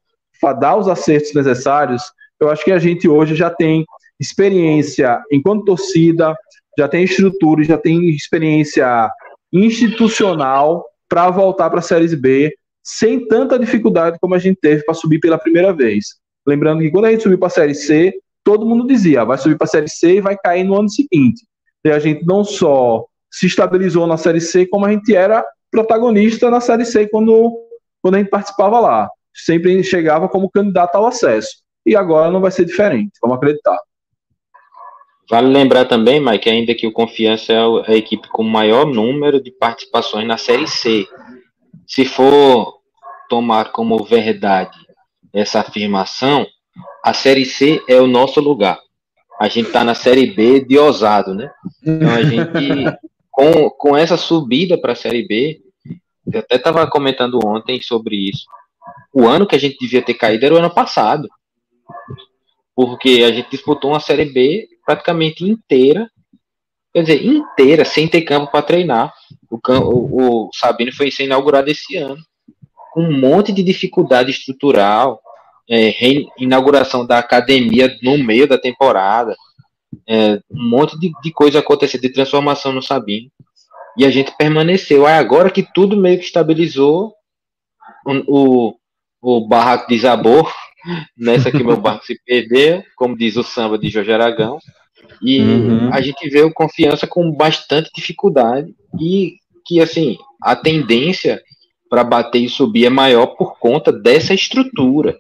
dar os acertos necessários, eu acho que a gente hoje já tem experiência enquanto torcida, já tem estrutura, já tem experiência institucional para voltar para a Série B sem tanta dificuldade como a gente teve para subir pela primeira vez. Lembrando que quando a gente subiu para a Série C, todo mundo dizia, vai subir para a Série C e vai cair no ano seguinte. E a gente não só se estabilizou na Série C, como a gente era protagonista na Série C quando, quando a gente participava lá. Sempre chegava como candidato ao acesso. E agora não vai ser diferente, vamos acreditar. Vale lembrar também, Mike, ainda que o Confiança é a equipe com maior número de participações na Série C. Se for tomar como verdade essa afirmação, a Série C é o nosso lugar. A gente está na Série B de ousado, né? Então a gente, com, com essa subida para a Série B, eu até estava comentando ontem sobre isso. O ano que a gente devia ter caído era o ano passado. Porque a gente disputou uma Série B praticamente inteira. Quer dizer, inteira, sem ter campo para treinar. O, o, o Sabino foi ser inaugurado esse ano. Com um monte de dificuldade estrutural. É, inauguração da academia no meio da temporada. É, um monte de, de coisa acontecendo de transformação no Sabino. E a gente permaneceu. Aí agora que tudo meio que estabilizou, o, o, o barraco desabou, nessa que meu barco se perdeu, como diz o samba de Jorge Aragão. E uhum. a gente vê o confiança com bastante dificuldade e que assim a tendência para bater e subir é maior por conta dessa estrutura.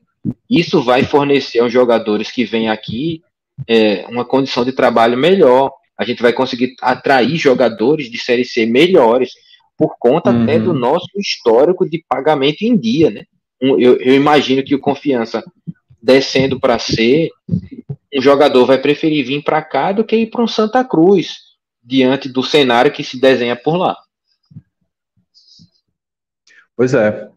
Isso vai fornecer aos jogadores que vêm aqui é, uma condição de trabalho melhor, a gente vai conseguir atrair jogadores de Série C melhores, por conta uhum. até do nosso histórico de pagamento em dia, né? Eu, eu imagino que o Confiança descendo para C, um jogador vai preferir vir para cá do que ir para um Santa Cruz, diante do cenário que se desenha por lá. Pois é.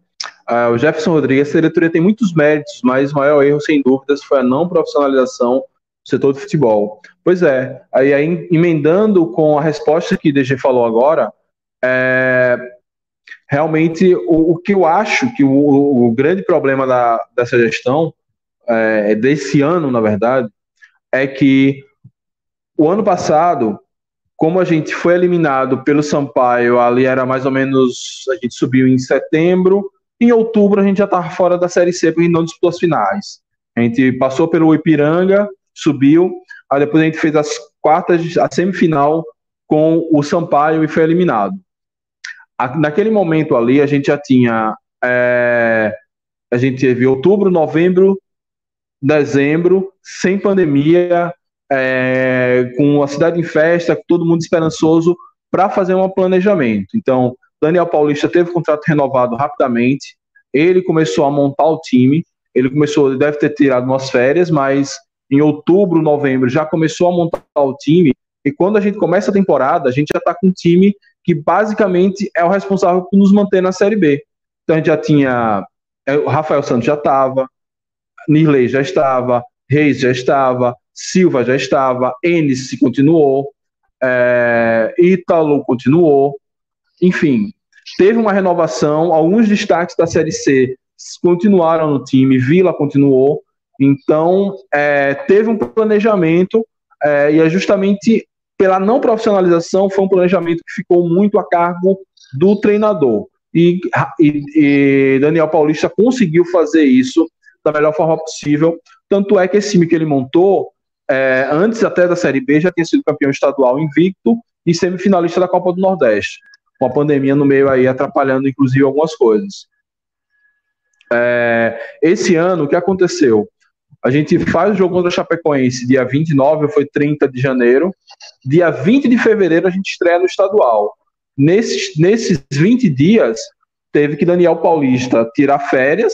Uh, o Jefferson Rodrigues, essa diretoria tem muitos méritos, mas o maior erro, sem dúvidas, foi a não profissionalização setor de futebol. Pois é, aí, aí emendando com a resposta que o DG falou agora, é, realmente o, o, que eu acho que o, o grande problema da, dessa gestão, é, desse ano, na verdade, é que o ano passado, como a gente foi eliminado pelo Sampaio, ali era mais ou menos, a gente subiu em setembro, em outubro a gente já estava fora da Série C, porque não disputou as finais. A gente passou pelo Ipiranga, subiu. Aí depois a gente fez as quartas, a semifinal com o Sampaio e foi eliminado. Naquele momento ali, a gente já tinha é, a gente teve outubro, novembro, dezembro, sem pandemia, é, com a cidade em festa, todo mundo esperançoso para fazer um planejamento. Então, Daniel Paulista teve o contrato renovado rapidamente, ele começou a montar o time, ele começou, ele deve ter tirado umas férias, mas em outubro, novembro já começou a montar o time, e quando a gente começa a temporada, a gente já está com um time que basicamente é o responsável por nos manter na Série B. Então a gente já tinha, é, o Rafael Santos já estava, Nirley já estava, Reis já estava, Silva já estava, Enes continuou, é, Ítalo continuou, enfim, teve uma renovação, alguns destaques da Série C continuaram no time, Vila continuou, então é, teve um planejamento é, e é justamente pela não profissionalização foi um planejamento que ficou muito a cargo do treinador. E, e, e Daniel Paulista conseguiu fazer isso da melhor forma possível, tanto é que esse time que ele montou é, antes até da Série B, já tinha sido campeão estadual invicto e semifinalista da Copa do Nordeste, com a pandemia no meio aí atrapalhando inclusive algumas coisas. É, esse ano, o que aconteceu? A gente faz o jogo contra a Chapecoense dia 29, foi 30 de janeiro. Dia 20 de fevereiro a gente estreia no estadual. Nesses, nesses 20 dias, teve que Daniel Paulista tirar férias,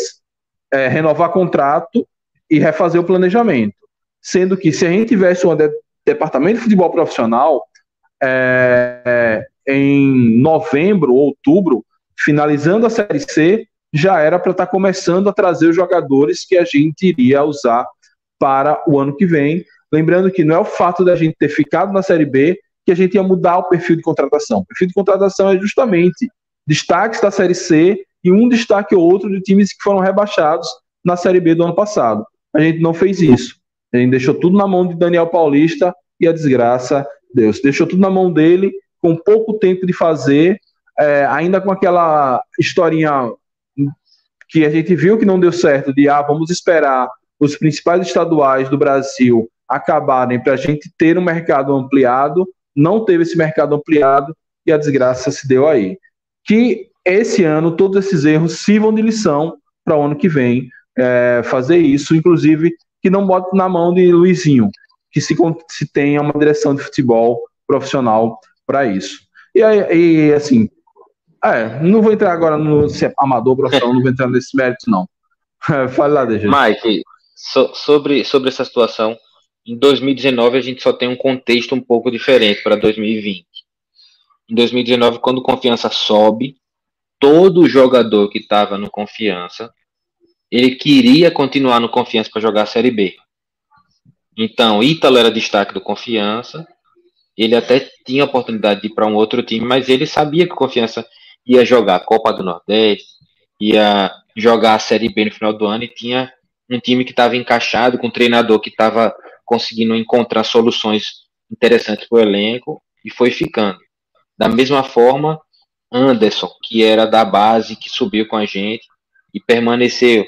é, renovar contrato e refazer o planejamento sendo que se a gente tivesse um de, departamento de futebol profissional é, em novembro ou outubro, finalizando a Série C, já era para estar tá começando a trazer os jogadores que a gente iria usar para o ano que vem. Lembrando que não é o fato da gente ter ficado na Série B que a gente ia mudar o perfil de contratação. O perfil de contratação é justamente destaques da Série C e um destaque ou outro de times que foram rebaixados na Série B do ano passado. A gente não fez isso. A gente deixou tudo na mão de Daniel Paulista e a desgraça, Deus, deixou tudo na mão dele, com pouco tempo de fazer, é, ainda com aquela historinha que a gente viu que não deu certo, de ah, vamos esperar os principais estaduais do Brasil acabarem para a gente ter um mercado ampliado, não teve esse mercado ampliado e a desgraça se deu aí. Que esse ano todos esses erros sirvam de lição para o ano que vem é, fazer isso, inclusive que não bote na mão de Luizinho, que se, se tenha uma direção de futebol profissional para isso. E, e assim, é, não vou entrar agora no se é amador profissional, não vou entrar nesse mérito, não. Fale lá, DJ. Mike, so, sobre, sobre essa situação, em 2019 a gente só tem um contexto um pouco diferente para 2020. Em 2019, quando confiança sobe, todo jogador que estava no confiança ele queria continuar no Confiança para jogar a Série B. Então, Ítalo era destaque do Confiança. Ele até tinha oportunidade de ir para um outro time, mas ele sabia que o Confiança ia jogar a Copa do Nordeste, ia jogar a Série B no final do ano e tinha um time que estava encaixado, com um treinador que estava conseguindo encontrar soluções interessantes para o elenco e foi ficando. Da mesma forma, Anderson, que era da base, que subiu com a gente e permaneceu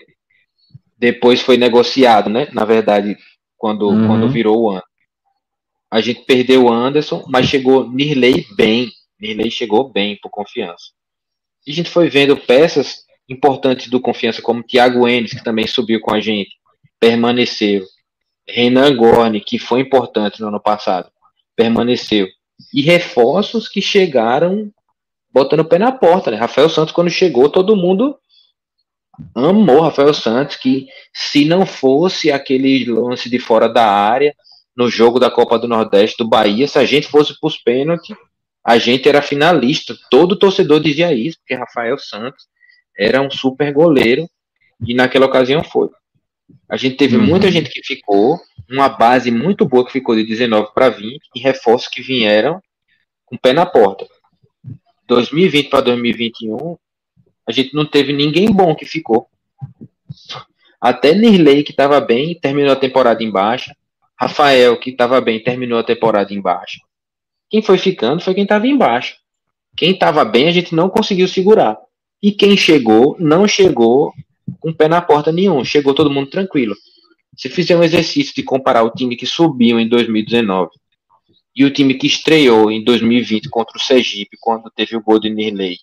depois foi negociado, né? Na verdade, quando, uhum. quando virou o ano. A gente perdeu o Anderson, mas chegou Nirley bem. Nirley chegou bem por confiança. E a gente foi vendo peças importantes do confiança, como Thiago Enes, que também subiu com a gente, permaneceu. Renan Gorni, que foi importante no ano passado, permaneceu. E reforços que chegaram botando o pé na porta, né? Rafael Santos, quando chegou, todo mundo amou Rafael Santos, que se não fosse aquele lance de fora da área no jogo da Copa do Nordeste do Bahia, se a gente fosse para os pênaltis, a gente era finalista. Todo torcedor dizia isso, porque Rafael Santos era um super goleiro e naquela ocasião foi. A gente teve uhum. muita gente que ficou, uma base muito boa que ficou de 19 para 20 e reforços que vieram com o pé na porta. 2020 para 2021, a gente não teve ninguém bom que ficou. Até Nirley, que estava bem, terminou a temporada em baixa. Rafael, que estava bem, terminou a temporada em baixa. Quem foi ficando foi quem estava embaixo. Quem estava bem, a gente não conseguiu segurar. E quem chegou, não chegou com pé na porta nenhum. Chegou todo mundo tranquilo. Se fizer um exercício de comparar o time que subiu em 2019 e o time que estreou em 2020 contra o Sergipe, quando teve o gol de Nirley,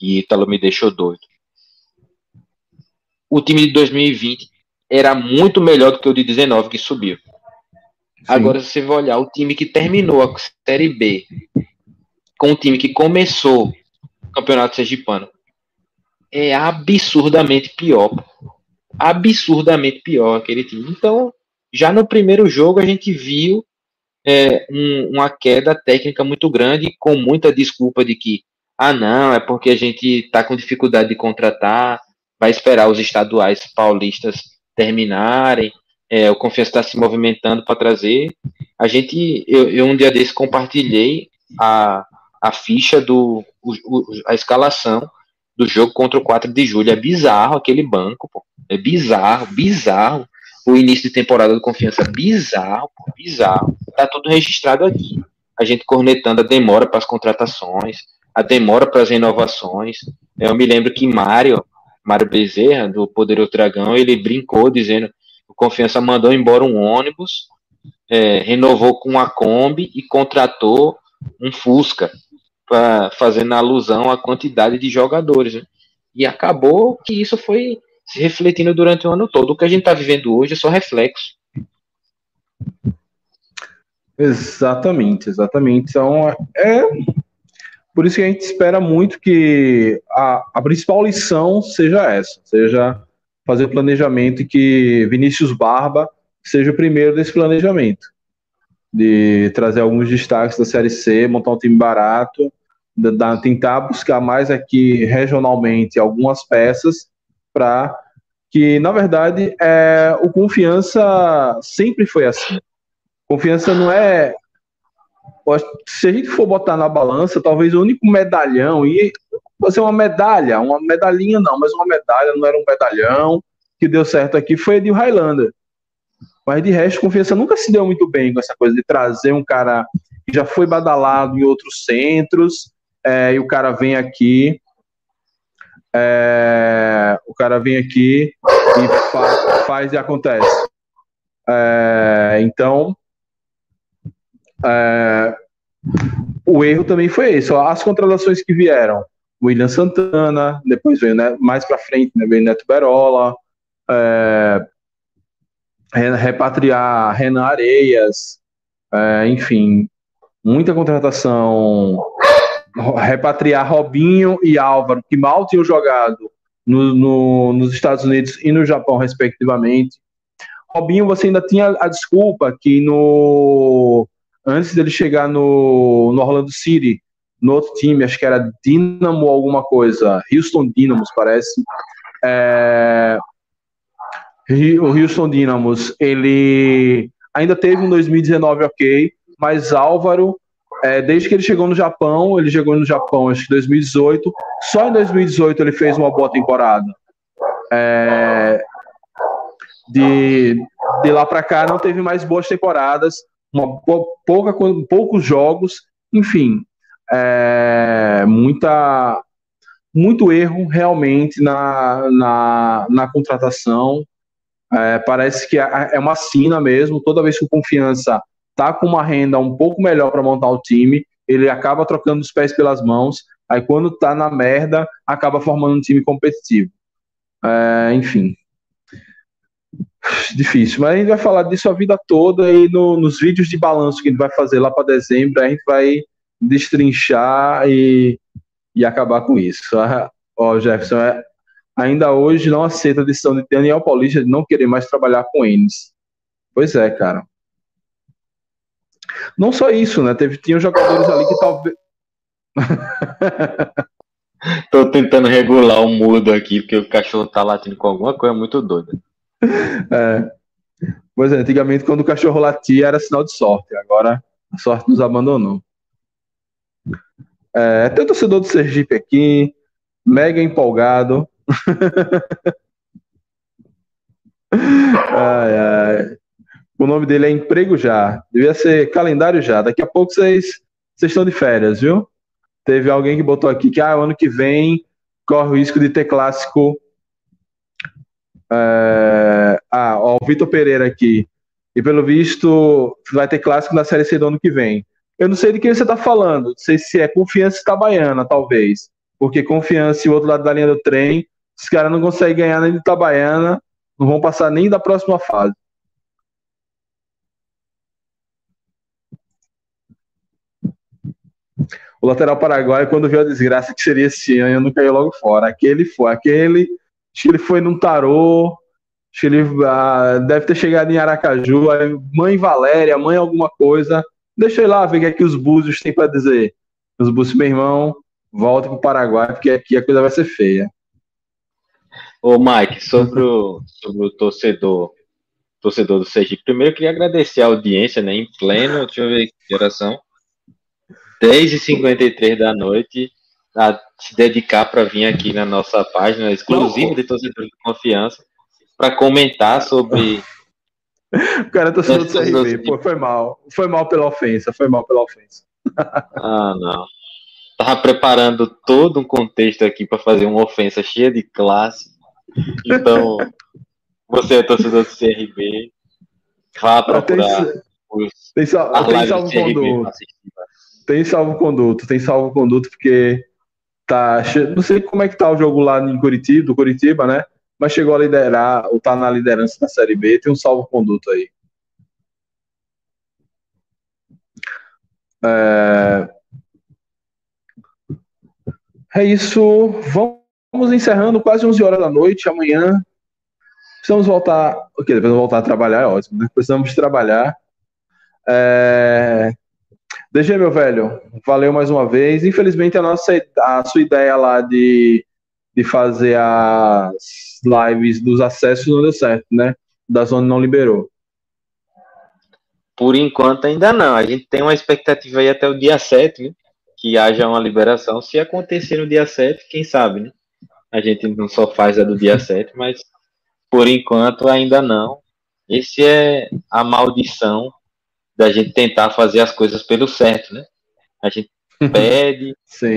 e Ítalo me deixou doido. o time de 2020 era muito melhor do que o de 19 que subiu. Agora, se você vai olhar o time que terminou a Série B com o time que começou o Campeonato Sergipano, é absurdamente pior. Absurdamente pior aquele time. Então, já no primeiro jogo, a gente viu é, um, uma queda técnica muito grande, com muita desculpa de que, ah, não, é porque a gente está com dificuldade de contratar, vai esperar os estaduais paulistas terminarem, é, o Confiança está se movimentando para trazer. A gente, eu, eu, um dia desse compartilhei a, a ficha do, o, o, a escalação do jogo contra o 4 de julho. É bizarro aquele banco, pô. É bizarro, bizarro. O início de temporada do Confiança, bizarro, pô, bizarro. Tá tudo registrado aqui. A gente cornetando a demora para as contratações, a demora para as renovações. Eu me lembro que Mário, Mário Bezerra, do Poderoso Dragão, ele brincou dizendo Confiança mandou embora um ônibus, é, renovou com a Kombi e contratou um Fusca, pra, fazendo alusão à quantidade de jogadores. Né? E acabou que isso foi se refletindo durante o ano todo. O que a gente está vivendo hoje é só reflexo. Exatamente, exatamente. Então, é por isso que a gente espera muito que a, a principal lição seja essa, seja fazer o planejamento e que Vinícius Barba seja o primeiro desse planejamento, de trazer alguns destaques da Série C, montar um time barato, da, tentar buscar mais aqui regionalmente algumas peças para que, na verdade, é, o confiança sempre foi assim. Confiança não é se a gente for botar na balança, talvez o único medalhão, e fazer uma medalha, uma medalhinha não, mas uma medalha, não era um medalhão, que deu certo aqui foi de Highlander. Mas de resto, confiança nunca se deu muito bem com essa coisa de trazer um cara que já foi badalado em outros centros, é, e o cara vem aqui, é, o cara vem aqui e fa faz e acontece. É, então, é, o erro também foi esse. As contratações que vieram, William Santana, depois veio né, mais para frente, né, veio Neto Berola, é, repatriar Renan Areias, é, enfim, muita contratação. Repatriar Robinho e Álvaro, que mal tinham jogado no, no, nos Estados Unidos e no Japão, respectivamente. Robinho, você ainda tinha a desculpa que no antes dele chegar no, no Orlando City, no outro time, acho que era Dynamo alguma coisa, Houston Dynamos, parece. É, o Houston Dynamos, ele ainda teve um 2019 ok, mas Álvaro, é, desde que ele chegou no Japão, ele chegou no Japão acho que 2018, só em 2018 ele fez uma boa temporada. É, de, de lá para cá não teve mais boas temporadas, uma pouca, poucos jogos, enfim, é, muita, muito erro realmente na, na, na contratação. É, parece que é, é uma sina mesmo. Toda vez que o Confiança tá com uma renda um pouco melhor para montar o time, ele acaba trocando os pés pelas mãos. Aí quando tá na merda, acaba formando um time competitivo. É, enfim, Difícil, mas a gente vai falar disso a vida toda e no, nos vídeos de balanço que a gente vai fazer lá para dezembro, a gente vai destrinchar e, e acabar com isso. Ah, ó, Jefferson, é, ainda hoje não aceita a decisão de Daniel Paulista de não querer mais trabalhar com eles. Pois é, cara. Não só isso, né? Teve, tinha jogadores ali que talvez. Tô tentando regular o mudo aqui, porque o cachorro tá latindo com alguma coisa muito doida. É. Pois é, antigamente quando o cachorro latia era sinal de sorte, agora a sorte nos abandonou. É, tem o torcedor do Sergipe aqui, mega empolgado. ai, ai. O nome dele é Emprego Já. Devia ser calendário já. Daqui a pouco vocês, estão de férias, viu? Teve alguém que botou aqui que ah, ano que vem corre o risco de ter clássico é, ah, ó, o Vitor Pereira aqui. E pelo visto vai ter clássico na Série C do ano que vem. Eu não sei de quem você está falando. Não sei se é Confiança Itabaiana, talvez. Porque Confiança e o outro lado da linha do trem Os caras não conseguem ganhar nem de Itabaiana, não vão passar nem da próxima fase. O lateral paraguaio, quando viu a desgraça que seria esse ano, não caiu logo fora. Aquele foi, aquele. Acho que ele foi num tarô. Acho que ele ah, deve ter chegado em Aracaju. Mãe Valéria, mãe alguma coisa. Deixa eu ir lá ver o que é que os búzios têm para dizer. Os búzios, meu irmão, volta pro Paraguai, porque aqui a coisa vai ser feia. Ô, Mike, sobre o, sobre o torcedor, torcedor do Sergipe, primeiro eu queria agradecer a audiência, né, em pleno, deixa eu ver que geração, 10h53 da noite, a se dedicar para vir aqui na nossa página exclusiva de torcedores de confiança, para comentar sobre. O cara tá sendo do CRB, pô, foi mal. Foi mal pela ofensa, foi mal pela ofensa. Ah, não. Tava preparando todo um contexto aqui para fazer uma ofensa cheia de classe. Então, você é torcedor do CRB, vá procurar tem, os, tem, sal, tem salvo conduto. Tem salvo conduto, tem salvo conduto porque tá, não sei como é que tá o jogo lá em Curitiba, do Curitiba, né? Mas chegou a liderar, ou tá na liderança da Série B, tem um salvo conduto aí. É, é isso. Vamos encerrando quase 11 horas da noite. Amanhã precisamos voltar. Ok, depois voltar a trabalhar, é ótimo, né? Precisamos trabalhar. É... DG, meu velho, valeu mais uma vez. Infelizmente, a, nossa, a sua ideia lá de, de fazer as lives dos acessos não deu certo, né? Da zona não liberou. Por enquanto, ainda não. A gente tem uma expectativa aí até o dia 7, né? que haja uma liberação. Se acontecer no dia 7, quem sabe, né? A gente não só faz a do dia 7, mas por enquanto ainda não. Esse é a maldição da gente tentar fazer as coisas pelo certo, né? A gente pede,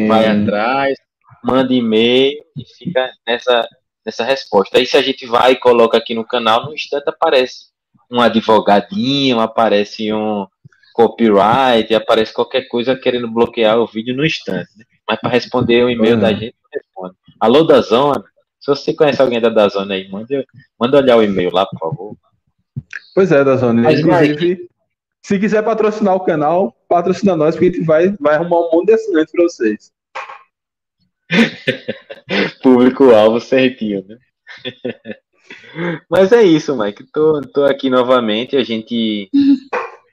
vai atrás, manda e-mail e fica nessa, nessa resposta. Aí se a gente vai e coloca aqui no canal, no instante aparece um advogadinho, aparece um copyright, aparece qualquer coisa querendo bloquear o vídeo no instante. Né? Mas para responder o e-mail da gente, não responde. Alô da Zona, se você conhece alguém da Dazona aí, manda, manda olhar o e-mail lá, por favor. Pois é, Dazona. Mas, Inclusive, se quiser patrocinar o canal, patrocina nós, porque a gente vai, vai arrumar um monte de assinantes para vocês. Público-alvo certinho, né? Mas é isso, Mike. Tô, tô aqui novamente. A gente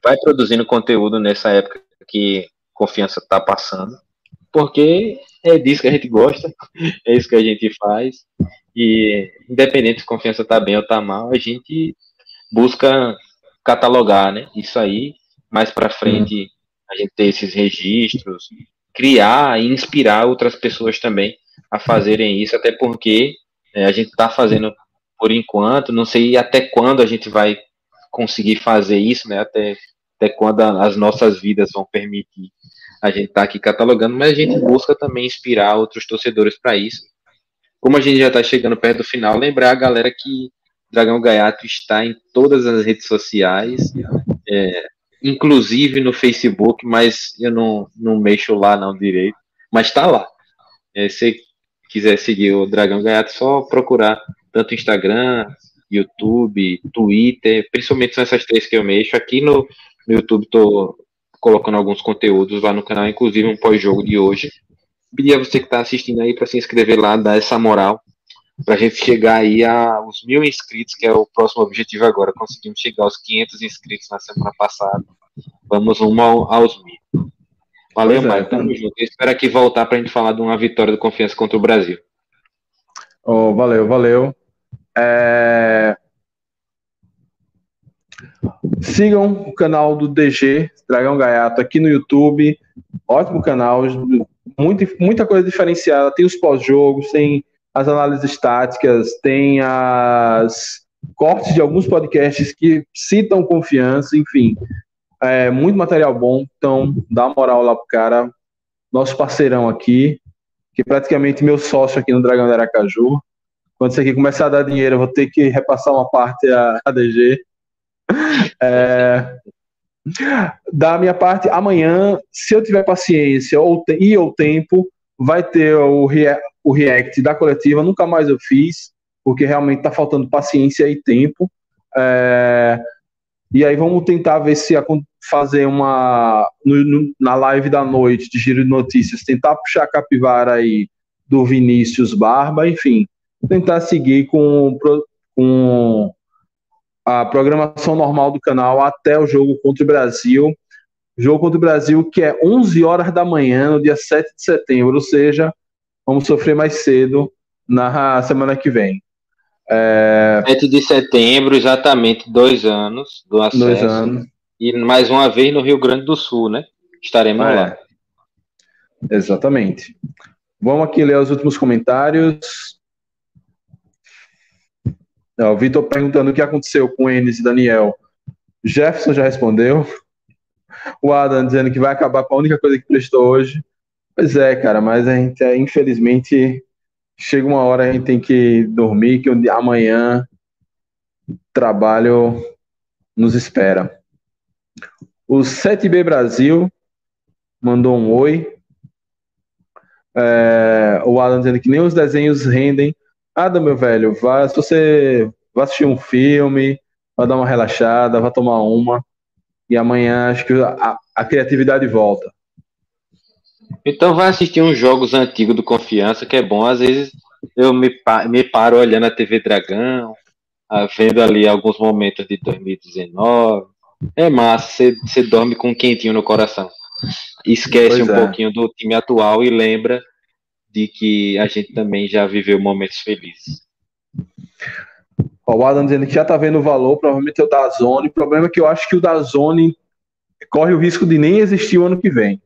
vai produzindo conteúdo nessa época que confiança tá passando. Porque é disso que a gente gosta, é isso que a gente faz. E independente se confiança tá bem ou tá mal, a gente busca catalogar, né? Isso aí, mais para frente a gente ter esses registros, criar e inspirar outras pessoas também a fazerem isso, até porque é, a gente está fazendo por enquanto, não sei até quando a gente vai conseguir fazer isso, né? Até, até quando as nossas vidas vão permitir a gente estar tá aqui catalogando, mas a gente busca também inspirar outros torcedores para isso. Como a gente já está chegando perto do final, lembrar a galera que Dragão Gaiato está em todas as redes sociais, é, inclusive no Facebook, mas eu não, não mexo lá não direito, mas está lá. É, se quiser seguir o Dragão Gaiato, é só procurar tanto Instagram, YouTube, Twitter, principalmente são essas três que eu mexo. Aqui no, no YouTube estou colocando alguns conteúdos lá no canal, inclusive um pós-jogo de hoje. Pedir a você que está assistindo aí para se inscrever lá, dar essa moral, para a gente chegar aí aos mil inscritos, que é o próximo objetivo agora. Conseguimos chegar aos 500 inscritos na semana passada. Vamos rumo aos mil. Valeu, é, Maio. Tamo junto. Eu espero aqui voltar para a gente falar de uma vitória do Confiança contra o Brasil. Oh, valeu, valeu. É... Sigam o canal do DG, Dragão Gaiato, aqui no YouTube. Ótimo canal, muito, muita coisa diferenciada. Tem os pós-jogos, tem as análises estáticas, tem as cortes de alguns podcasts que citam confiança, enfim. É, muito material bom, então dá moral lá pro cara, nosso parceirão aqui, que é praticamente meu sócio aqui no Dragão de Aracaju. Quando isso aqui começar a dar dinheiro, eu vou ter que repassar uma parte a, a DG. É, da minha parte, amanhã, se eu tiver paciência ou e ou tempo, vai ter o, o react da coletiva, nunca mais eu fiz, porque realmente está faltando paciência e tempo. É, e aí vamos tentar ver se fazer uma no, no, na live da noite de giro de notícias, tentar puxar a capivara aí do Vinícius Barba, enfim, tentar seguir com, com a programação normal do canal até o jogo contra o Brasil. Jogo contra o Brasil que é 11 horas da manhã, no dia 7 de setembro, ou seja, vamos sofrer mais cedo na semana que vem. É... 7 de setembro, exatamente dois anos do acesso. Dois anos. E mais uma vez no Rio Grande do Sul, né? Estaremos é. lá. Exatamente. Vamos aqui ler os últimos comentários. o Vitor perguntando o que aconteceu com Enes e Daniel. Jefferson já respondeu. O Adam dizendo que vai acabar com a única coisa que prestou hoje. Pois é, cara, mas a gente, infelizmente, chega uma hora a gente tem que dormir, que amanhã trabalho nos espera. O 7B Brasil mandou um oi. É, o Adam dizendo que nem os desenhos rendem. Adam, meu velho, vá, se você vai assistir um filme, vai dar uma relaxada, vai tomar uma. E amanhã acho que a, a criatividade volta. Então vai assistir uns jogos antigos do Confiança, que é bom. Às vezes eu me, me paro olhando a TV Dragão, vendo ali alguns momentos de 2019. É massa, você dorme com um quentinho no coração. Esquece pois um é. pouquinho do time atual e lembra de que a gente também já viveu momentos felizes. O Adam dizendo que já tá vendo o valor, provavelmente é o da Zone. O problema é que eu acho que o da Zone corre o risco de nem existir o ano que vem.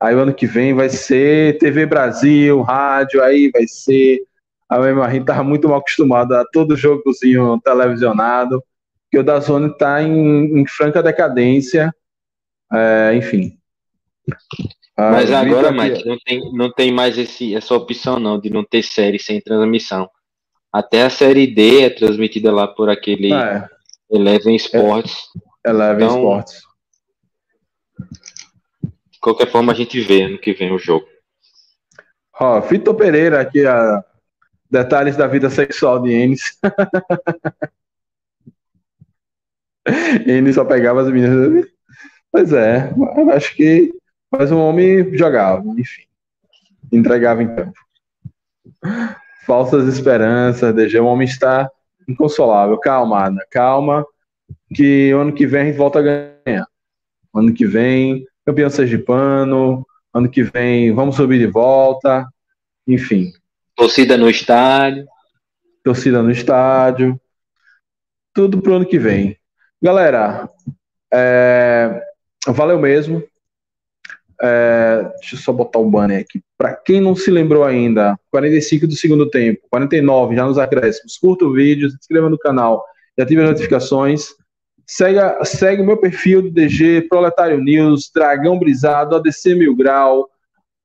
Aí o ano que vem vai ser TV Brasil, rádio, aí vai ser. A a gente tava muito mal acostumado a todo jogozinho televisionado, que o da Zone tá em, em franca decadência. É, enfim. Ah, Mas agora, Mike, não tem, não tem mais esse, essa opção não de não ter série sem transmissão. Até a série D é transmitida lá por aquele é. Eleven Sports. É, Eleven então, Sports. De qualquer forma, a gente vê ano que vem o jogo. Ó, Vitor Pereira aqui, a detalhes da vida sexual de Enes. Enes só pegava as meninas. Pois é, acho que mas um homem jogava, enfim. Entregava em campo. Falsas esperanças, DG, o homem está inconsolável. Calma, Ana, calma, que ano que vem a gente volta a ganhar. Ano que vem campeão sergipano, ano que vem vamos subir de volta, enfim. Torcida no estádio. Torcida no estádio. Tudo pro ano que vem. Galera, é, valeu mesmo. É, deixa eu só botar o banner aqui. Para quem não se lembrou ainda, 45 do segundo tempo, 49 já nos acréscimos. Curta o vídeo, se inscreva no canal e ative as notificações. Segue, segue meu perfil do DG, Proletário News, Dragão Brisado, ADC Mil Grau,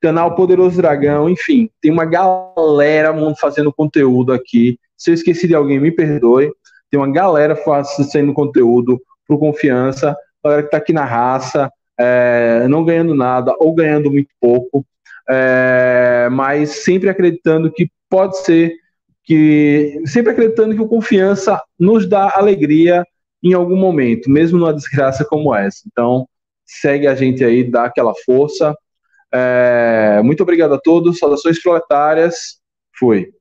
canal Poderoso Dragão, enfim, tem uma galera fazendo conteúdo aqui. Se eu esqueci de alguém, me perdoe. Tem uma galera fazendo conteúdo por confiança, galera que está aqui na raça, é, não ganhando nada ou ganhando muito pouco, é, mas sempre acreditando que pode ser que sempre acreditando que o confiança nos dá alegria em algum momento, mesmo numa desgraça como essa. Então, segue a gente aí, dá aquela força. É, muito obrigado a todos, saudações proletárias. Fui.